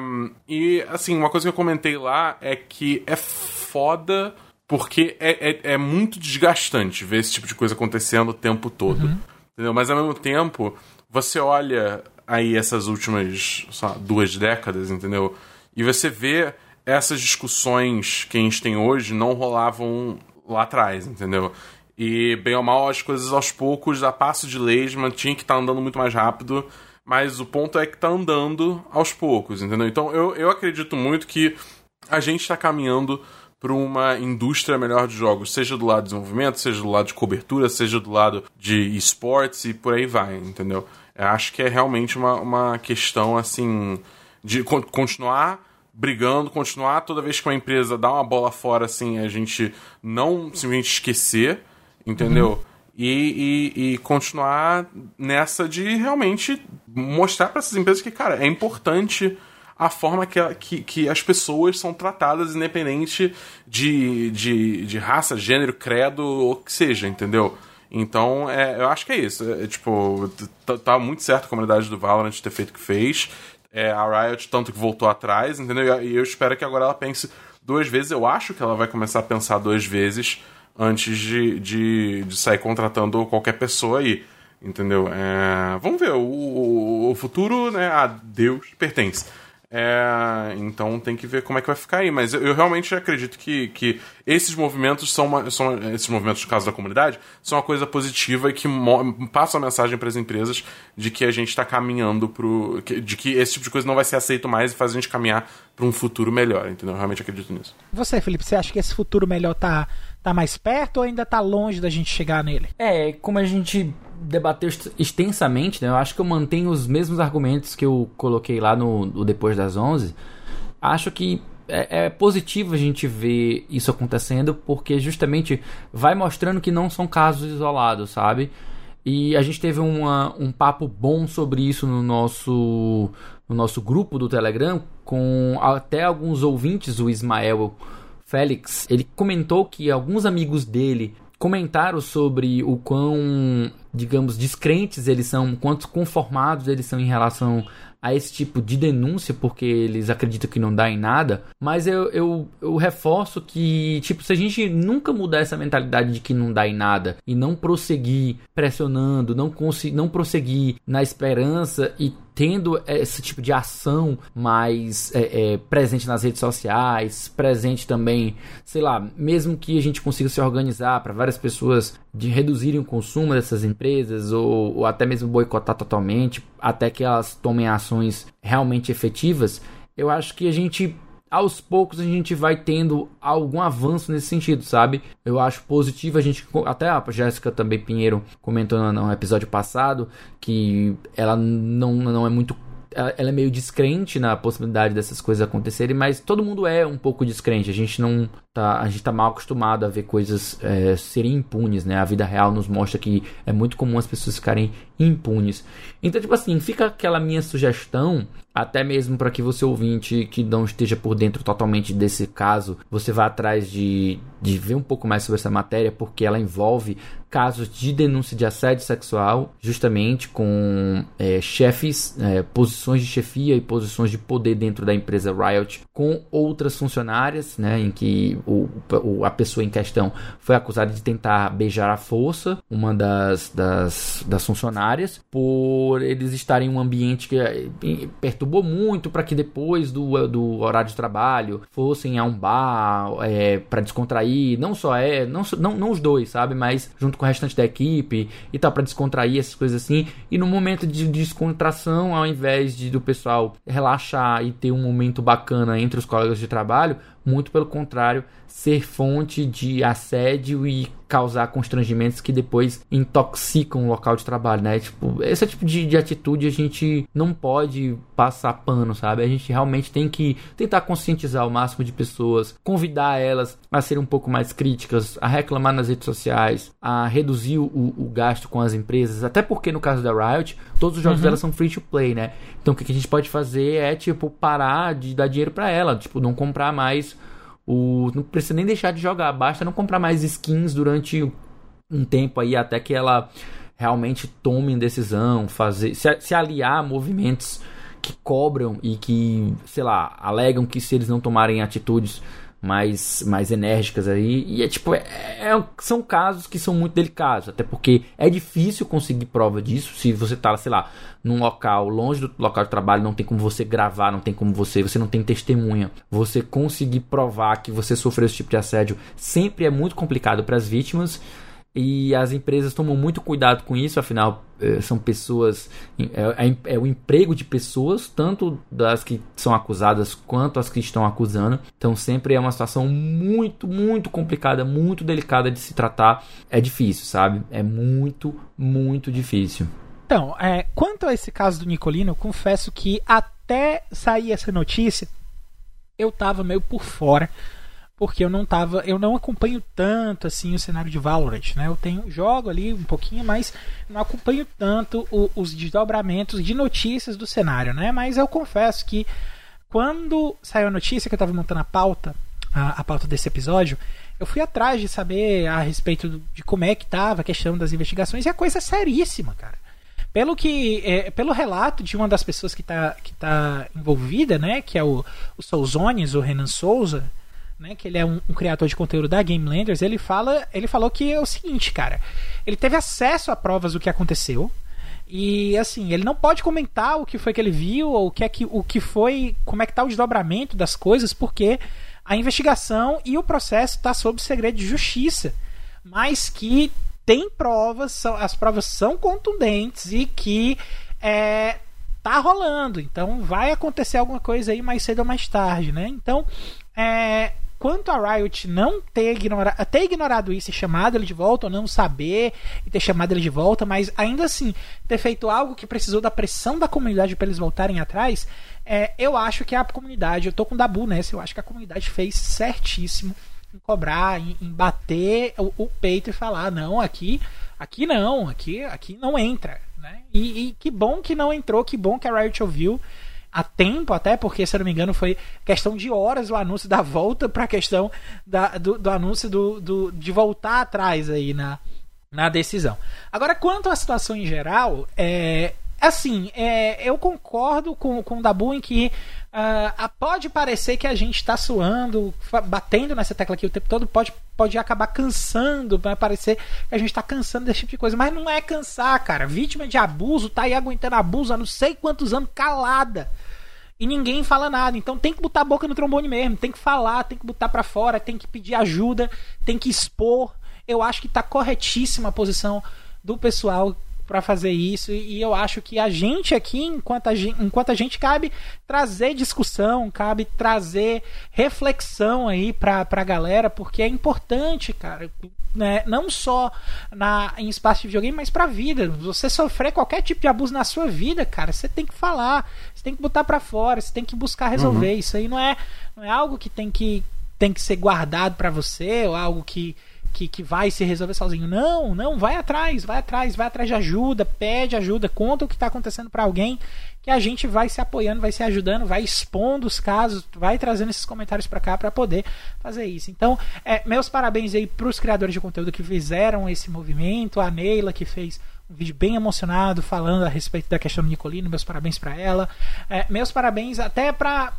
e, assim, uma coisa que eu comentei lá é que é foda porque é, é, é muito desgastante ver esse tipo de coisa acontecendo o tempo todo. Uhum. Entendeu? Mas ao mesmo tempo, você olha aí essas últimas lá, duas décadas, entendeu? E você vê essas discussões que a gente tem hoje não rolavam lá atrás, entendeu? E, bem ou mal, as coisas aos poucos, a passo de leis, mas tinha que estar tá andando muito mais rápido. Mas o ponto é que tá andando aos poucos, entendeu? Então eu, eu acredito muito que a gente está caminhando para uma indústria melhor de jogos, seja do lado de desenvolvimento, seja do lado de cobertura, seja do lado de esportes e por aí vai, entendeu? Eu acho que é realmente uma, uma questão assim de continuar brigando, continuar toda vez que uma empresa dá uma bola fora assim, a gente não simplesmente esquecer entendeu? Uhum. E, e, e, continuar nessa de realmente mostrar para essas empresas que, cara, é importante a forma que, que, que as pessoas são tratadas, independente de, de, de raça, gênero, credo ou que seja, entendeu? Então, é, eu acho que é isso. É, tipo, tá, tá, muito certo a comunidade do Valorant ter feito o que fez. É, a Riot, tanto que voltou atrás, entendeu? E eu espero que agora ela pense duas vezes. Eu acho que ela vai começar a pensar duas vezes antes de, de, de sair contratando qualquer pessoa aí. Entendeu? É, vamos ver, o, o futuro, né, a Deus pertence. É, então tem que ver como é que vai ficar aí. Mas eu, eu realmente acredito que, que esses movimentos são, uma, são esses movimentos no caso da comunidade são uma coisa positiva e que passam a mensagem para as empresas de que a gente está caminhando pro de que esse tipo de coisa não vai ser aceito mais e faz a gente caminhar para um futuro melhor. Entendeu? Eu realmente acredito nisso. Você, Felipe, você acha que esse futuro melhor tá tá mais perto ou ainda tá longe da gente chegar nele? É, como a gente debateu extensamente, né? Eu acho que eu mantenho os mesmos argumentos que eu coloquei lá no, no Depois das 11. Acho que é, é, positivo a gente ver isso acontecendo, porque justamente vai mostrando que não são casos isolados, sabe? E a gente teve uma, um papo bom sobre isso no nosso, no nosso grupo do Telegram, com até alguns ouvintes, o Ismael Félix. Ele comentou que alguns amigos dele comentaram sobre o quão, digamos, descrentes eles são, quanto conformados eles são em relação a esse tipo de denúncia, porque eles acreditam que não dá em nada. Mas eu, eu, eu reforço que, tipo, se a gente nunca mudar essa mentalidade de que não dá em nada e não prosseguir pressionando, não, não prosseguir na esperança e tendo esse tipo de ação mais é, é, presente nas redes sociais, presente também, sei lá, mesmo que a gente consiga se organizar para várias pessoas de reduzirem o consumo dessas empresas ou, ou até mesmo boicotar totalmente, até que elas tomem ações realmente efetivas, eu acho que a gente aos poucos a gente vai tendo algum avanço nesse sentido, sabe? Eu acho positivo a gente. Até a Jéssica também Pinheiro comentou no episódio passado que ela não, não é muito ela é meio descrente na possibilidade dessas coisas acontecerem, mas todo mundo é um pouco descrente. A gente não tá, a gente tá mal acostumado a ver coisas é, serem impunes, né? A vida real nos mostra que é muito comum as pessoas ficarem impunes. Então, tipo assim, fica aquela minha sugestão, até mesmo para que você ouvinte que não esteja por dentro totalmente desse caso, você vá atrás de, de ver um pouco mais sobre essa matéria, porque ela envolve casos de denúncia de assédio sexual, justamente com é, chefes, é, posições de chefia e posições de poder dentro da empresa Riot, com outras funcionárias, né, em que o, o, a pessoa em questão foi acusada de tentar beijar à força uma das, das, das funcionárias, por eles estarem em um ambiente que é, perturbou muito para que depois do, do horário de trabalho fossem a um bar é, para descontrair, não só é, não, não, não os dois, sabe, mas junto com o restante da equipe e tal, para descontrair essas coisas assim. E no momento de descontração, ao invés de do pessoal relaxar e ter um momento bacana entre os colegas de trabalho, muito pelo contrário, ser fonte de assédio e causar constrangimentos que depois intoxicam o local de trabalho, né? Tipo, esse tipo de, de, atitude a gente não pode passar pano, sabe? A gente realmente tem que tentar conscientizar o máximo de pessoas, convidar elas a serem um pouco mais críticas, a reclamar nas redes sociais, a reduzir o, o gasto com as empresas, até porque no caso da Riot, todos os jogos uhum. dela são free to play, né? Então o que a gente pode fazer é, tipo, parar de dar dinheiro para ela, tipo, não comprar mais o, não precisa nem deixar de jogar, basta não comprar mais skins durante um tempo aí até que ela realmente tome decisão, fazer se, se aliar a movimentos que cobram e que, sei lá, alegam que se eles não tomarem atitudes mais, mais enérgicas aí. E é tipo, é, é, são casos que são muito delicados, até porque é difícil conseguir prova disso. Se você tá, sei lá, num local longe do local de trabalho, não tem como você gravar, não tem como você, você não tem testemunha. Você conseguir provar que você sofreu esse tipo de assédio sempre é muito complicado para as vítimas. E as empresas tomam muito cuidado com isso, afinal, eh, são pessoas. É, é, é, o emprego de pessoas, tanto das que são acusadas quanto as que estão acusando. Então, sempre é uma situação muito, muito complicada, muito delicada de se tratar. É difícil, sabe? É muito, muito difícil. Então, é, quanto a esse caso do Nicolino, confesso que até sair essa notícia, eu tava meio por fora porque eu não tava, eu não acompanho tanto assim o cenário de Valorant, né? Eu tenho jogo ali um pouquinho, mas não acompanho tanto o, os desdobramentos de notícias do cenário, né? Mas eu confesso que quando saiu a notícia que eu estava montando a pauta, a, a, pauta desse episódio, eu fui atrás de saber a respeito de como é que tava a questão das investigações e a coisa é seríssima, cara. Pelo que, é, pelo relato de uma das pessoas que está que tá envolvida, né, que é o, o Souzones, o Renan Souza, né, que ele é um, um, criador de conteúdo da Game Landers, ele fala, ele falou que é o seguinte, cara, ele teve acesso a provas do que aconteceu, e assim, ele não pode comentar o que foi que ele viu, ou o que é que, o que foi, como é que tá o desdobramento das coisas, porque a investigação e o processo está sob segredo de justiça. Mas que tem provas, são, as provas são contundentes e que é, tá rolando. Então vai acontecer alguma coisa aí mais cedo ou mais tarde, né? Então, é, quanto a Riot não ter, ignora, ter ignorado isso e chamado ele de volta, ou não saber e ter chamado ele de volta, mas ainda assim ter feito algo que precisou da pressão da comunidade para eles voltarem atrás, é, eu acho que a comunidade, eu tô com o Dabu nessa, eu acho que a comunidade fez certíssimo em cobrar, em, em bater o, o, peito e falar, não, aqui, aqui não, aqui, aqui não entra. Né? E, e que bom que não entrou, que bom que a Riot ouviu a tempo, até porque, se eu não me engano, foi questão de horas o anúncio da volta para a questão da, do, do anúncio do, do, de voltar atrás aí na, na decisão. Agora, quanto à situação em geral, é, assim, é, eu concordo com, com o Dabu em que uh, pode parecer que a gente está suando, batendo nessa tecla aqui o tempo todo, pode, pode acabar cansando, vai parecer que a gente está cansando desse tipo de coisa, mas não é cansar, cara. Vítima de abuso tá aí aguentando abuso há não sei quantos anos calada e ninguém fala nada. Então tem que botar a boca no trombone mesmo, tem que falar, tem que botar para fora, tem que pedir ajuda, tem que expor. Eu acho que tá corretíssima a posição do pessoal para fazer isso e eu acho que a gente aqui enquanto a gente, enquanto a gente cabe trazer discussão cabe trazer reflexão aí para a galera porque é importante cara né? não só na em espaço de videogame mas para a vida você sofrer qualquer tipo de abuso na sua vida cara você tem que falar você tem que botar para fora você tem que buscar resolver uhum. isso aí não é não é algo que tem que tem que ser guardado para você ou algo que que, que vai se resolver sozinho. Não, não, vai atrás, vai atrás, vai atrás de ajuda, pede ajuda, conta o que está acontecendo para alguém, que a gente vai se apoiando, vai se ajudando, vai expondo os casos, vai trazendo esses comentários para cá para poder fazer isso. Então, é, meus parabéns aí para os criadores de conteúdo que fizeram esse movimento, a Neila que fez um vídeo bem emocionado falando a respeito da questão do Nicolino. Meus parabéns para ela. É, meus parabéns até para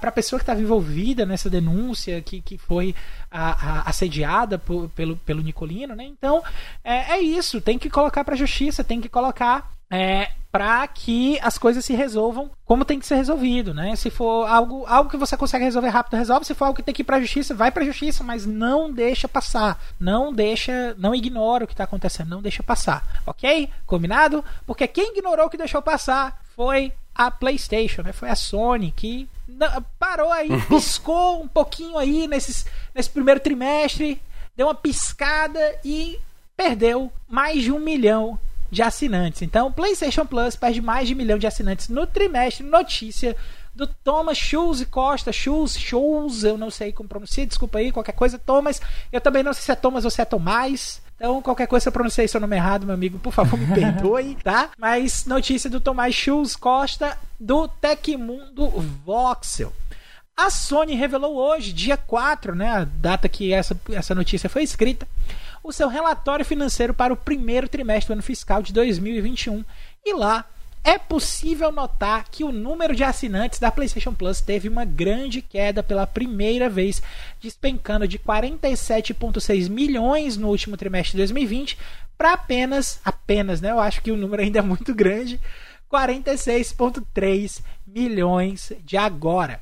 a pessoa que estava envolvida nessa denúncia, que, que foi a, a, assediada por, pelo, pelo Nicolino. Né? Então, é, é isso. Tem que colocar para justiça, tem que colocar é, para que as coisas se resolvam como tem que ser resolvido, né? Se for algo, algo que você consegue resolver rápido, resolve. Se for algo que tem que ir para a justiça, vai para a justiça, mas não deixa passar. Não deixa, não ignora o que está acontecendo, não deixa passar. OK? Combinado? Porque quem ignorou o que deixou passar foi a PlayStation, né? Foi a Sony que parou aí, piscou um pouquinho aí nesses, nesse primeiro trimestre, deu uma piscada e perdeu mais de um milhão de assinantes. Então, PlayStation Plus perde mais de um milhão de assinantes no trimestre. Notícia do Thomas Schulz Costa, Schulz, Schulz, eu não sei como pronunciar, desculpa aí, qualquer coisa, Thomas. Eu também não sei se é Thomas ou se é Tomás. Então, qualquer coisa, se eu pronunciei seu nome errado, meu amigo, por favor, me perdoe, tá? Mas notícia do Tomás Schulz Costa, do Tecmundo Voxel. A Sony revelou hoje, dia 4, né, a data que essa, essa notícia foi escrita, o seu relatório financeiro para o primeiro trimestre do ano fiscal de 2021. E lá é possível notar que o número de assinantes da PlayStation Plus teve uma grande queda pela primeira vez, despencando de 47,6 milhões no último trimestre de 2020 para apenas, apenas, né? Eu acho que o número ainda é muito grande, 46,3 milhões de agora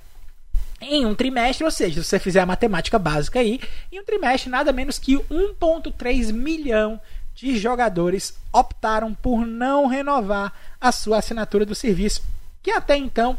em um trimestre, ou seja, se você fizer a matemática básica aí, em um trimestre nada menos que 1.3 milhão de jogadores optaram por não renovar a sua assinatura do serviço, que até então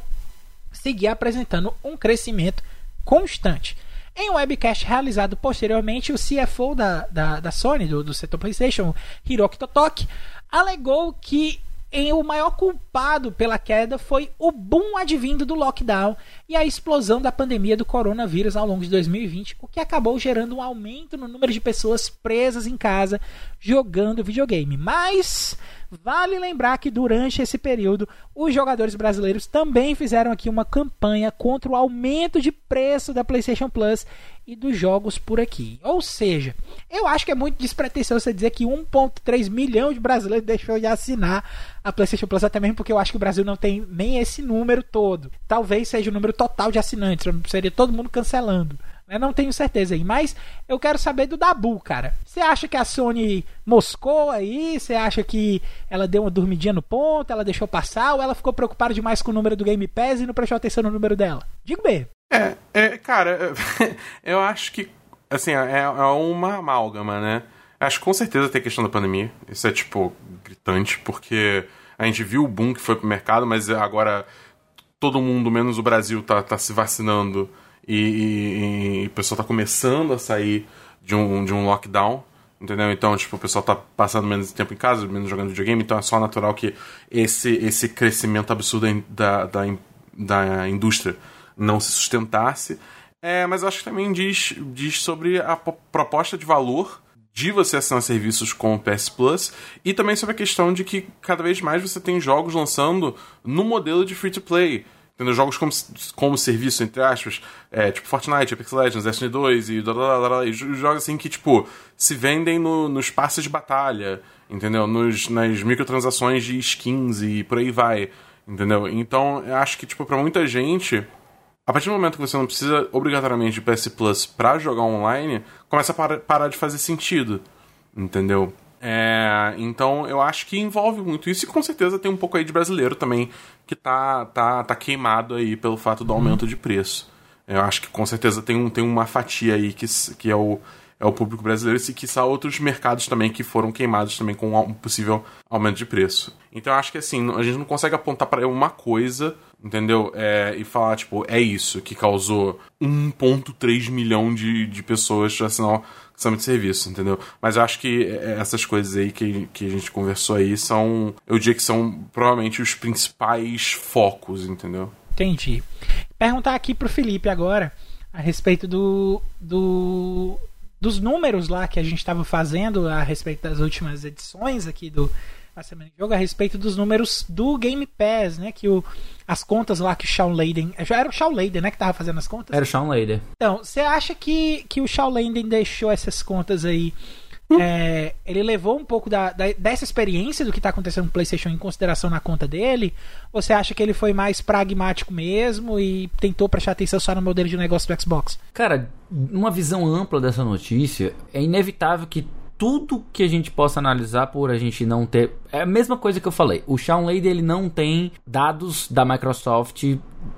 seguia apresentando um crescimento constante. Em um webcast realizado posteriormente, o CFO da, da, da Sony, do, do setor PlayStation, Hiroki Totoki, alegou que em o maior culpado pela queda foi o boom advindo do lockdown e a explosão da pandemia do coronavírus ao longo de 2020, o que acabou gerando um aumento no número de pessoas presas em casa jogando videogame. Mas Vale lembrar que durante esse período, os jogadores brasileiros também fizeram aqui uma campanha contra o aumento de preço da PlayStation Plus e dos jogos por aqui. Ou seja, eu acho que é muito despretensioso você dizer que 1.3 milhão de brasileiros deixou de assinar a PlayStation Plus, até mesmo porque eu acho que o Brasil não tem nem esse número todo. Talvez seja o número total de assinantes, seria todo mundo cancelando Não tenho certeza aí, mas eu quero saber do Dabu, cara. Você acha que a Sony moscou aí? Você acha que ela deu uma dormidinha no ponto, ela deixou passar, ou ela ficou preocupada demais com o número do Game Pass e não prestou atenção no número dela? Digo bem. É, é cara, eu acho que, assim, é, é uma amálgama, né? Acho que com certeza tem a questão da pandemia. Isso é, tipo, gritante, porque a gente viu o boom que foi pro mercado, mas agora todo mundo, menos o Brasil, tá, tá se vacinando e, e, e o pessoal tá começando a sair de um, de um lockdown. Entendeu? Então, tipo, o pessoal tá passando menos tempo em casa, menos jogando videogame, então é só natural que esse, esse crescimento absurdo da, da, da indústria não se sustentasse. É, mas eu acho que também diz, diz sobre a proposta de valor de você assinar serviços com o PS Plus e também sobre a questão de que cada vez mais você tem jogos lançando no modelo de free to play. Entendeu? Jogos como, como serviço, entre aspas, é, tipo Fortnite, Apex Legends, Destiny 2 e, e jogos assim que, tipo, se vendem no, nos passes de batalha, entendeu? Nos, nas microtransações de skins e por aí vai, entendeu? Então, eu acho que, tipo, pra muita gente, a partir do momento que você não precisa obrigatoriamente de PS Plus pra jogar online, começa a par parar de fazer sentido, entendeu? É, então eu acho que envolve muito isso e com certeza tem um pouco aí de brasileiro também que tá, tá, tá queimado aí pelo fato do aumento de preço. Eu acho que com certeza tem, um, tem uma fatia aí que, que é, o, é o público brasileiro e que são outros mercados também que foram queimados também com um possível aumento de preço. Então eu acho que assim, a gente não consegue apontar para uma coisa, entendeu? É, e falar, tipo, é isso que causou 1,3 milhão de, de pessoas de serviço, entendeu? Mas eu acho que é, essas coisas aí que, que a gente conversou aí são, eu diria que são provavelmente os principais focos, entendeu? Entendi. Perguntar aqui pro Felipe agora a respeito do, do dos números lá que a gente estava fazendo a respeito das últimas edições aqui do a semana de jogo a respeito dos números do Game Pass, né? Que o, as contas lá que o Shawn Layden. Já era o Shawn Layden, né? Que tava fazendo as contas? Era o Shawn Layden. Então, você acha que, que o Shawn Layden deixou essas contas aí? Hum. É, ele levou um pouco da, da, dessa experiência do que está acontecendo no PlayStation em consideração na conta dele? Ou você acha que ele foi mais pragmático mesmo e tentou prestar atenção só no modelo de negócio do Xbox? Cara, uma visão ampla dessa notícia, é inevitável que tudo que a gente possa analisar por a gente não ter. É a mesma coisa que eu falei. O Shawn Lady ele não tem dados da Microsoft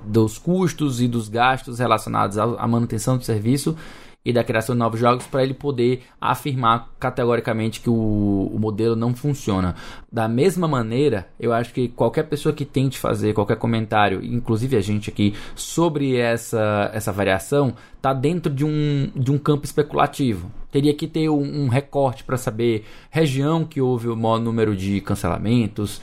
dos custos e dos gastos relacionados à manutenção do serviço e da criação de novos jogos para ele poder afirmar categoricamente que o, o, modelo não funciona. Da mesma maneira, eu acho que qualquer pessoa que tente fazer qualquer comentário, inclusive a gente aqui, sobre essa, essa variação, está dentro de um, de um campo especulativo. Teria que ter um, um recorte para saber região que houve o maior número de cancelamentos,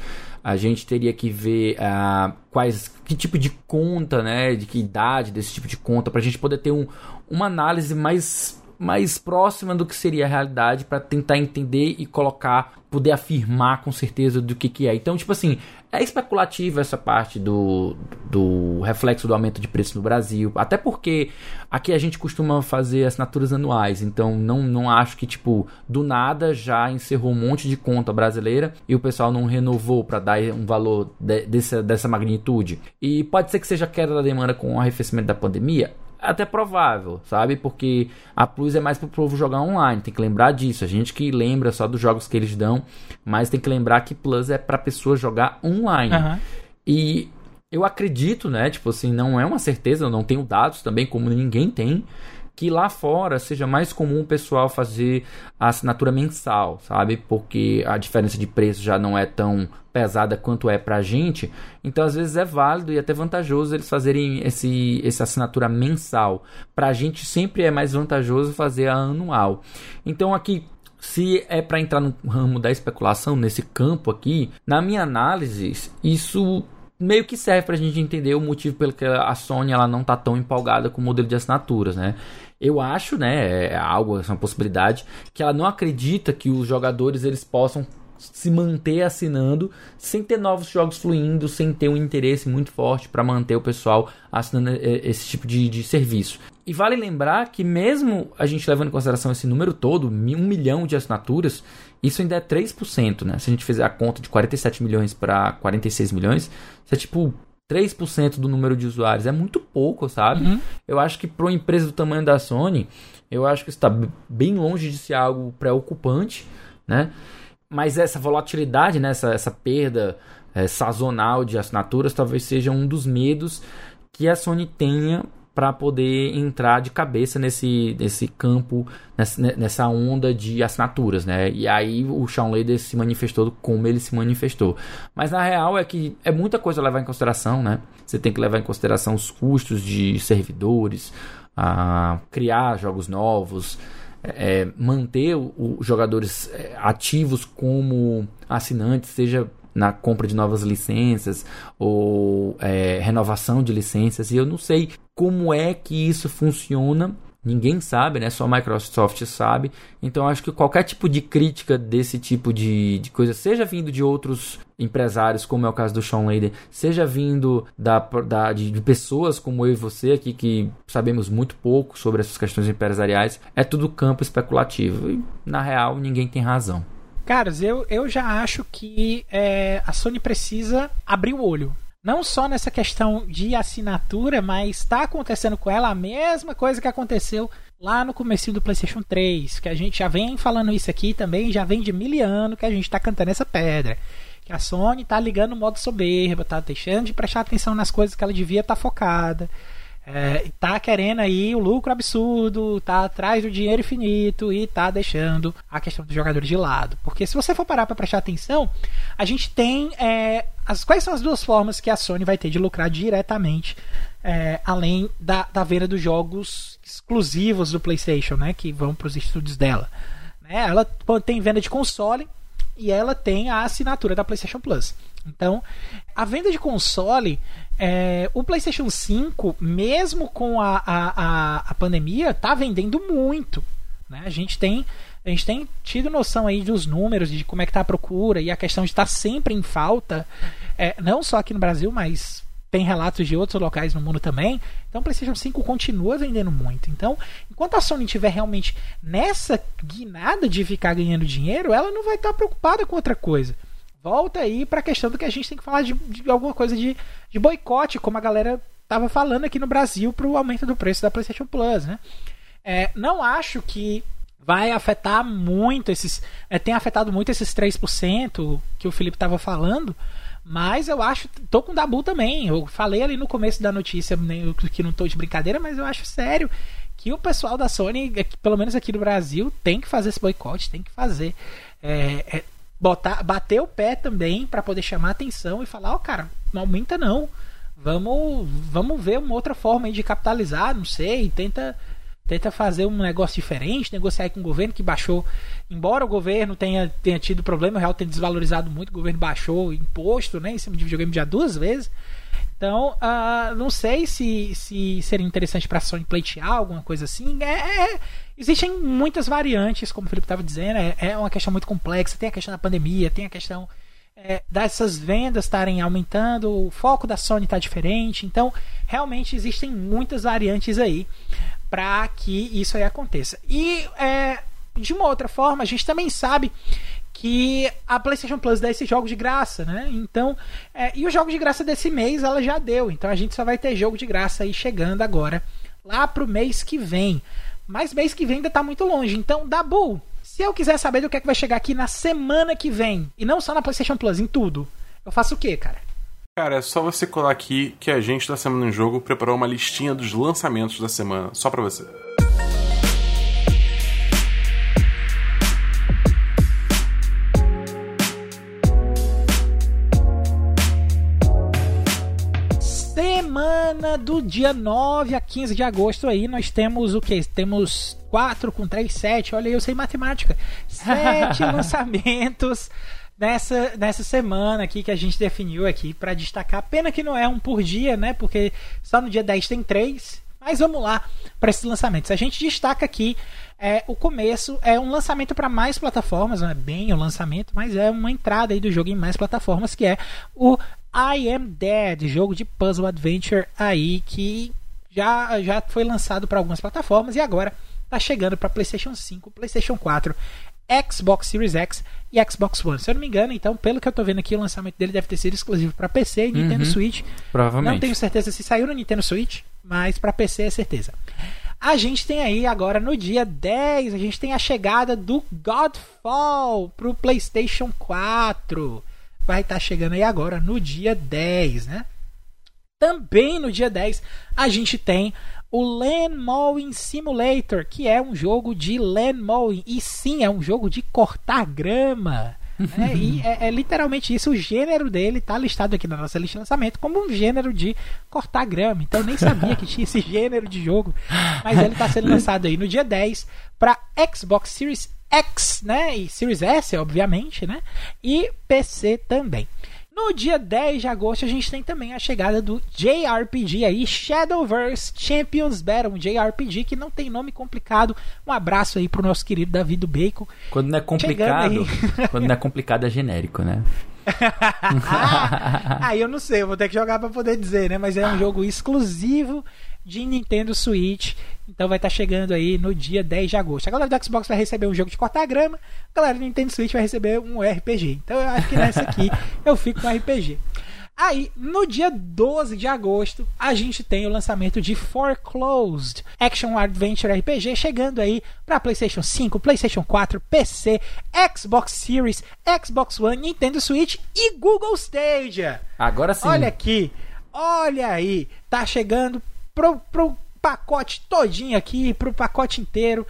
a gente teria que ver uh, quais que tipo de conta, né, de que idade desse tipo de conta, para a gente poder ter um, uma análise mais mais próxima do que seria a realidade para tentar entender e colocar, poder afirmar com certeza do que, que é. Então, tipo assim, é especulativo essa parte do, do reflexo do aumento de preço no Brasil, até porque aqui a gente costuma fazer assinaturas anuais, então não, não acho que, tipo, do nada já encerrou um monte de conta brasileira e o pessoal não renovou para dar um valor de, dessa, dessa magnitude. E pode ser que seja queda da demanda com o arrefecimento da pandemia até provável, sabe? Porque a Plus é mais pro povo jogar online, tem que lembrar disso. A gente que lembra só dos jogos que eles dão, mas tem que lembrar que Plus é pra pessoa jogar online. Uhum. E eu acredito, né? Tipo assim, não é uma certeza, eu não tenho dados também, como ninguém tem que lá fora seja mais comum o pessoal fazer a assinatura mensal, sabe? Porque a diferença de preço já não é tão pesada quanto é pra gente. Então, às vezes é válido e até vantajoso eles fazerem esse essa assinatura mensal. Pra gente sempre é mais vantajoso fazer a anual. Então, aqui se é para entrar no ramo da especulação nesse campo aqui, na minha análise, isso meio que serve para a gente entender o motivo pelo que a Sony ela não tá tão empolgada com o modelo de assinaturas, né? Eu acho, né, é algo, é uma possibilidade, que ela não acredita que os jogadores eles possam se manter assinando sem ter novos jogos fluindo, sem ter um interesse muito forte para manter o pessoal assinando esse tipo de, de, serviço. E vale lembrar que, mesmo a gente levando em consideração esse número todo, um milhão de assinaturas, isso ainda é 3%, né? Se a gente fizer a conta de 47 milhões para 46 milhões, isso é tipo 3% do número de usuários. É muito pouco, sabe? Uhum. Eu acho que para uma empresa do tamanho da Sony, eu acho que está bem longe de ser algo preocupante, né? Mas essa volatilidade, né? essa, essa perda é, sazonal de assinaturas talvez seja um dos medos que a Sony tenha para poder entrar de cabeça nesse, nesse campo, nessa, nessa onda de assinaturas, né? E aí o Shawn Lader se manifestou como ele se manifestou. Mas na real é que é muita coisa a levar em consideração, né? Você tem que levar em consideração os custos de servidores, a criar jogos novos, é, manter os jogadores é, ativos como assinantes, seja na compra de novas licenças ou é, renovação de licenças. E eu não sei como é que isso funciona. Ninguém sabe, né? Só a Microsoft sabe. Então acho que qualquer tipo de crítica desse tipo de, de coisa, seja vindo de outros empresários, como é o caso do Sean Layden, seja vindo da, da, de, de, pessoas como eu e você aqui, que sabemos muito pouco sobre essas questões empresariais, é tudo campo especulativo. E, na real, ninguém tem razão. Caras, eu, eu já acho que é, a Sony precisa abrir o olho. Não só nessa questão de assinatura, mas está acontecendo com ela a mesma coisa que aconteceu lá no começo do PlayStation 3, que a gente já vem falando isso aqui também, já vem de mil anos que a gente está cantando essa pedra. Que a Sony está ligando o modo soberba, está deixando de prestar atenção nas coisas que ela devia estar tá focada é, tá querendo aí o lucro absurdo, tá atrás do dinheiro infinito e tá deixando a questão dos jogadores de lado. Porque se você for parar para prestar atenção, a gente tem é, as quais são as duas formas que a Sony vai ter de lucrar diretamente, é, além da, da venda dos jogos exclusivos do PlayStation, né, que vão para os estúdios dela. Né, ela tem venda de console e ela tem a assinatura da PlayStation Plus. Então, a venda de console é, o PlayStation 5, mesmo com a, a, a, pandemia, tá vendendo muito. Né? A gente tem a gente tem tido noção aí dos números, de como é que tá a procura e a questão de estar tá sempre em falta, é, não só aqui no Brasil, mas tem relatos de outros locais no mundo também. Então o PlayStation 5 continua vendendo muito. Então, enquanto a Sony estiver realmente nessa guinada de ficar ganhando dinheiro, ela não vai estar tá preocupada com outra coisa volta aí para a questão do que a gente tem que falar de, de alguma coisa de, de, boicote, como a galera tava falando aqui no Brasil para o aumento do preço da PlayStation Plus, né? É, não acho que vai afetar muito esses. É, tem afetado muito esses 3% que o Felipe estava falando. Mas eu acho. Tô com o Dabu também. Eu falei ali no começo da notícia que não tô de brincadeira, mas eu acho sério que o pessoal da Sony, pelo menos aqui no Brasil, tem que fazer esse boicote, tem que fazer. É, é, botar, bater o pé também para poder chamar atenção e falar, ó, oh, cara, não aumenta não. Vamos, vamos ver uma outra forma de capitalizar, não sei, tenta tenta fazer um negócio diferente, negociar com o governo que baixou, embora o governo tenha, tenha tido problema, o real tenha desvalorizado muito, o governo baixou imposto, né, em cima de videogame já duas vezes. Então, uh, não sei se, se seria interessante para a Sony pleitear alguma coisa assim. É, é, Existem muitas variantes, como o Felipe estava dizendo, é, é, uma questão muito complexa. Tem a questão da pandemia, tem a questão é, dessas vendas estarem aumentando, o foco da Sony está diferente. Então, realmente existem muitas variantes aí para que isso aí aconteça. E é, de uma outra forma, a gente também sabe que a PlayStation Plus dá esses jogos de graça, né? Então, é, e os jogos de graça desse mês ela já deu. Então a gente só vai ter jogo de graça aí chegando agora lá pro mês que vem. Mas mês que vem ainda tá muito longe. Então, Dabu, se eu quiser saber do que é que vai chegar aqui na semana que vem, e não só na PlayStation Plus, em tudo, eu faço o quê, cara? Cara, é só você colar aqui que a gente da Semana em Jogo preparou uma listinha dos lançamentos da semana, só pra você. Semana do dia 9 a 15 de agosto aí, nós temos o que? Temos 4 com 3, 7. Olha aí, eu sei matemática. 7 lançamentos nessa, nessa semana aqui que a gente definiu aqui para destacar. Pena que não é um por dia, né? Porque só no dia 10 tem 3. Mas vamos lá para esses lançamentos. A gente destaca aqui é, o começo, é um lançamento para mais plataformas, não é bem o lançamento, mas é uma entrada aí do jogo em mais plataformas, que é o I Am Dead, jogo de puzzle adventure aí que já, já foi lançado para algumas plataformas e agora está chegando para PlayStation 5, PlayStation 4 Xbox Series X e Xbox One. Se eu não me engano, então, pelo que eu tô vendo aqui, o lançamento dele deve ter sido exclusivo para PC e Nintendo Uhum. Switch. Provavelmente. Não tenho certeza se saiu no Nintendo Switch, mas para PC é certeza. A gente tem aí agora no dia 10, a gente tem a chegada do Godfall pro PlayStation 4. Vai estar chegando aí agora no dia 10, né? Também no dia 10 a gente tem o Land Mowing Simulator, que é um jogo de land mowing. E sim, é um jogo de cortar grama. Né? E é, é literalmente isso. O gênero dele tá listado aqui na nossa lista de lançamento como um gênero de cortar grama. Então nem sabia que tinha esse gênero de jogo. Mas ele tá sendo lançado aí no dia 10 para Xbox Series X, né? E Series S, obviamente, né? E PC também. No dia 10 de agosto a gente tem também a chegada do JRPG aí, Shadowverse Champions Battle, um JRPG que não tem nome complicado. Um abraço aí pro nosso querido Davi do Bacon. Quando não é complicado, quando não é complicado é genérico, né? aí eu não sei, eu vou ter que jogar pra poder dizer, né? Mas é um jogo exclusivo de Nintendo Switch. Então vai estar chegando aí no dia 10 de agosto. A galera do Xbox vai receber um jogo de cortar grama, a galera do Nintendo Switch vai receber um RPG. Então eu acho que nessa aqui eu fico com RPG. Aí, no dia 12 de agosto, a gente tem o lançamento de Foreclosed Action Adventure RPG chegando aí para PlayStation 5, PlayStation 4, PC, Xbox Series, Xbox One, Nintendo Switch e Google Stadia. Agora sim. Olha aqui, olha aí, tá chegando pro, pro pacote todinho aqui, pro pacote inteiro,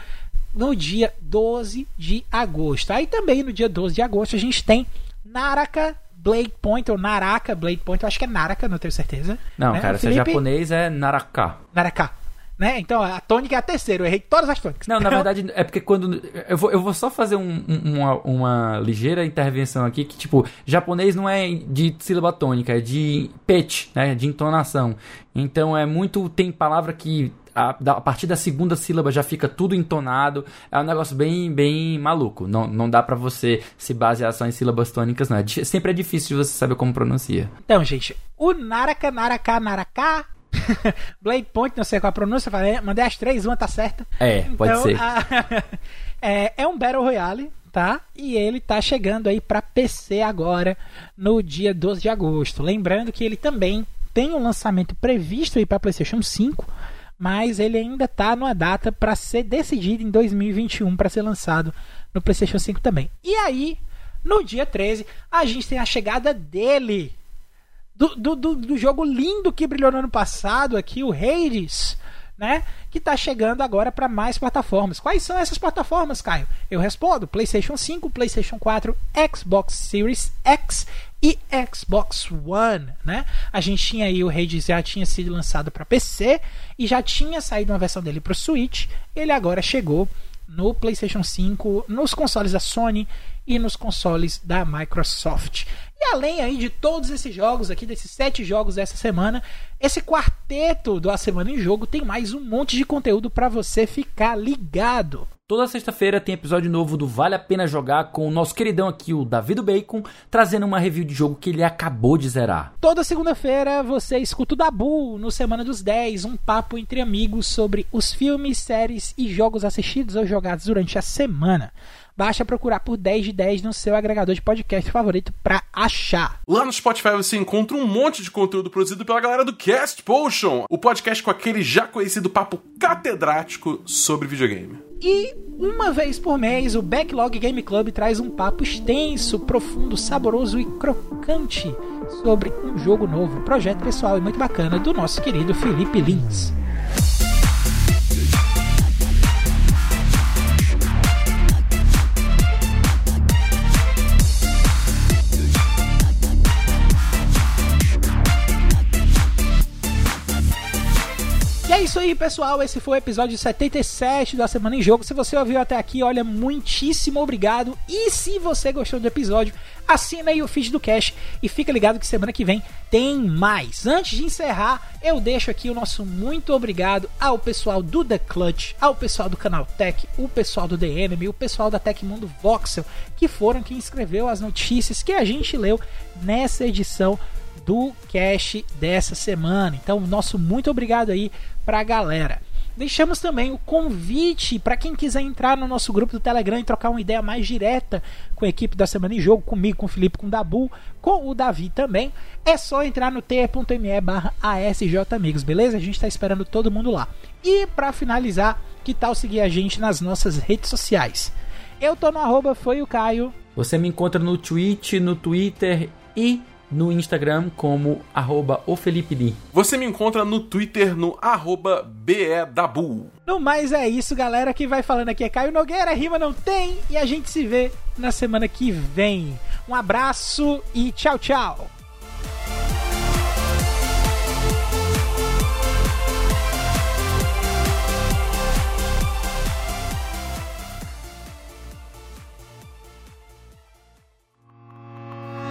no dia 12 de agosto. Aí também no dia 12 de agosto a gente tem Naraka Blade Point, ou Naraka Blade Point, eu acho que é Naraka, não tenho certeza. Não, né? cara, se é Felipe, japonês é Naraka. Naraka. Né? Então a tônica é a terceira, eu errei todas as tônicas. Não, na Então, verdade, é porque quando. Eu vou, eu vou só fazer um- um- uma, uma ligeira intervenção aqui, que, tipo, japonês não é de sílaba tônica, é de pitch, né? De entonação. Então é muito. Tem palavra que. A, a partir da segunda sílaba já fica tudo entonado. É um negócio bem, bem maluco. Não, não dá pra você se basear só em sílabas tônicas, não. É sempre é difícil você saber como pronuncia. Então, gente, o Naraka, Naraka, Naraka. Blade Point, não sei qual a pronúncia, falei, mandei as três, uma tá certa. É, pode Então, ser. a- é, é um Battle Royale, tá? E ele tá chegando aí pra PC agora, no dia 12 de agosto. Lembrando que ele também tem um lançamento previsto aí pra PlayStation 5, mas ele ainda tá numa data pra ser decidido em 2021 pra ser lançado no PlayStation 5 também. E aí, no dia 13, a gente tem a chegada dele, do, do, do, jogo lindo que brilhou no ano passado aqui, o Hades, né? Que tá chegando agora para mais plataformas. Quais são essas plataformas, Caio? Eu respondo: PlayStation 5, PlayStation 4, Xbox Series X e Xbox One, né? A gente tinha aí o Hades já tinha sido lançado para PC e já tinha saído uma versão dele para o Switch. Ele agora chegou no PlayStation 5, nos consoles da Sony e nos consoles da Microsoft. E além aí de todos esses jogos aqui, desses sete jogos dessa semana, esse quarteto do A Semana em Jogo tem mais um monte de conteúdo para você ficar ligado. Toda sexta-feira tem episódio novo do Vale a Pena Jogar com o nosso queridão aqui, o Davi do Bacon, trazendo uma review de jogo que ele acabou de zerar. Toda segunda-feira você escuta o Dabu no Semana dos 10, um papo entre amigos sobre os filmes, séries e jogos assistidos ou jogados durante a semana. Basta procurar por 10 de 10 no seu agregador de podcast favorito pra achar. Lá no Spotify você encontra um monte de conteúdo produzido pela galera do Cast Potion, o podcast com aquele já conhecido papo catedrático sobre videogame. E uma vez por mês, o Backlog Game Club traz um papo extenso, profundo, saboroso e crocante sobre um jogo novo, projeto pessoal e muito bacana do nosso querido Felipe Lins. Isso aí, pessoal. Esse foi o episódio 77 da Semana em Jogo. Se você ouviu até aqui, olha, muitíssimo obrigado. E se você gostou do episódio, assina aí o feed do Cash e fica ligado que semana que vem tem mais. Antes de encerrar, eu deixo aqui o nosso muito obrigado ao pessoal do The Clutch, ao pessoal do canal Tech, o pessoal do The Enemy, o pessoal da Tecmundo Voxel, que foram quem escreveu as notícias que a gente leu nessa edição do cast dessa semana. Então, nosso muito obrigado aí pra galera. deixamos também o convite para quem quiser entrar no nosso grupo do Telegram e trocar uma ideia mais direta com a equipe da Semana em Jogo, comigo, com o Felipe, com o Dabu, com o Davi também. É só entrar no t.me barra Amigos, beleza? A gente está esperando todo mundo lá. E para finalizar, que tal seguir a gente nas nossas redes sociais? Eu tô no arroba foi o Caio. Você me encontra no Twitch, no Twitter e no Instagram como arroba o Felipe Lee. Você me encontra no Twitter no arroba BEDabu. No mais é isso, galera. Que vai falando aqui é Caio Nogueira, rima não tem. E a gente se vê na semana que vem. Um abraço e tchau, tchau.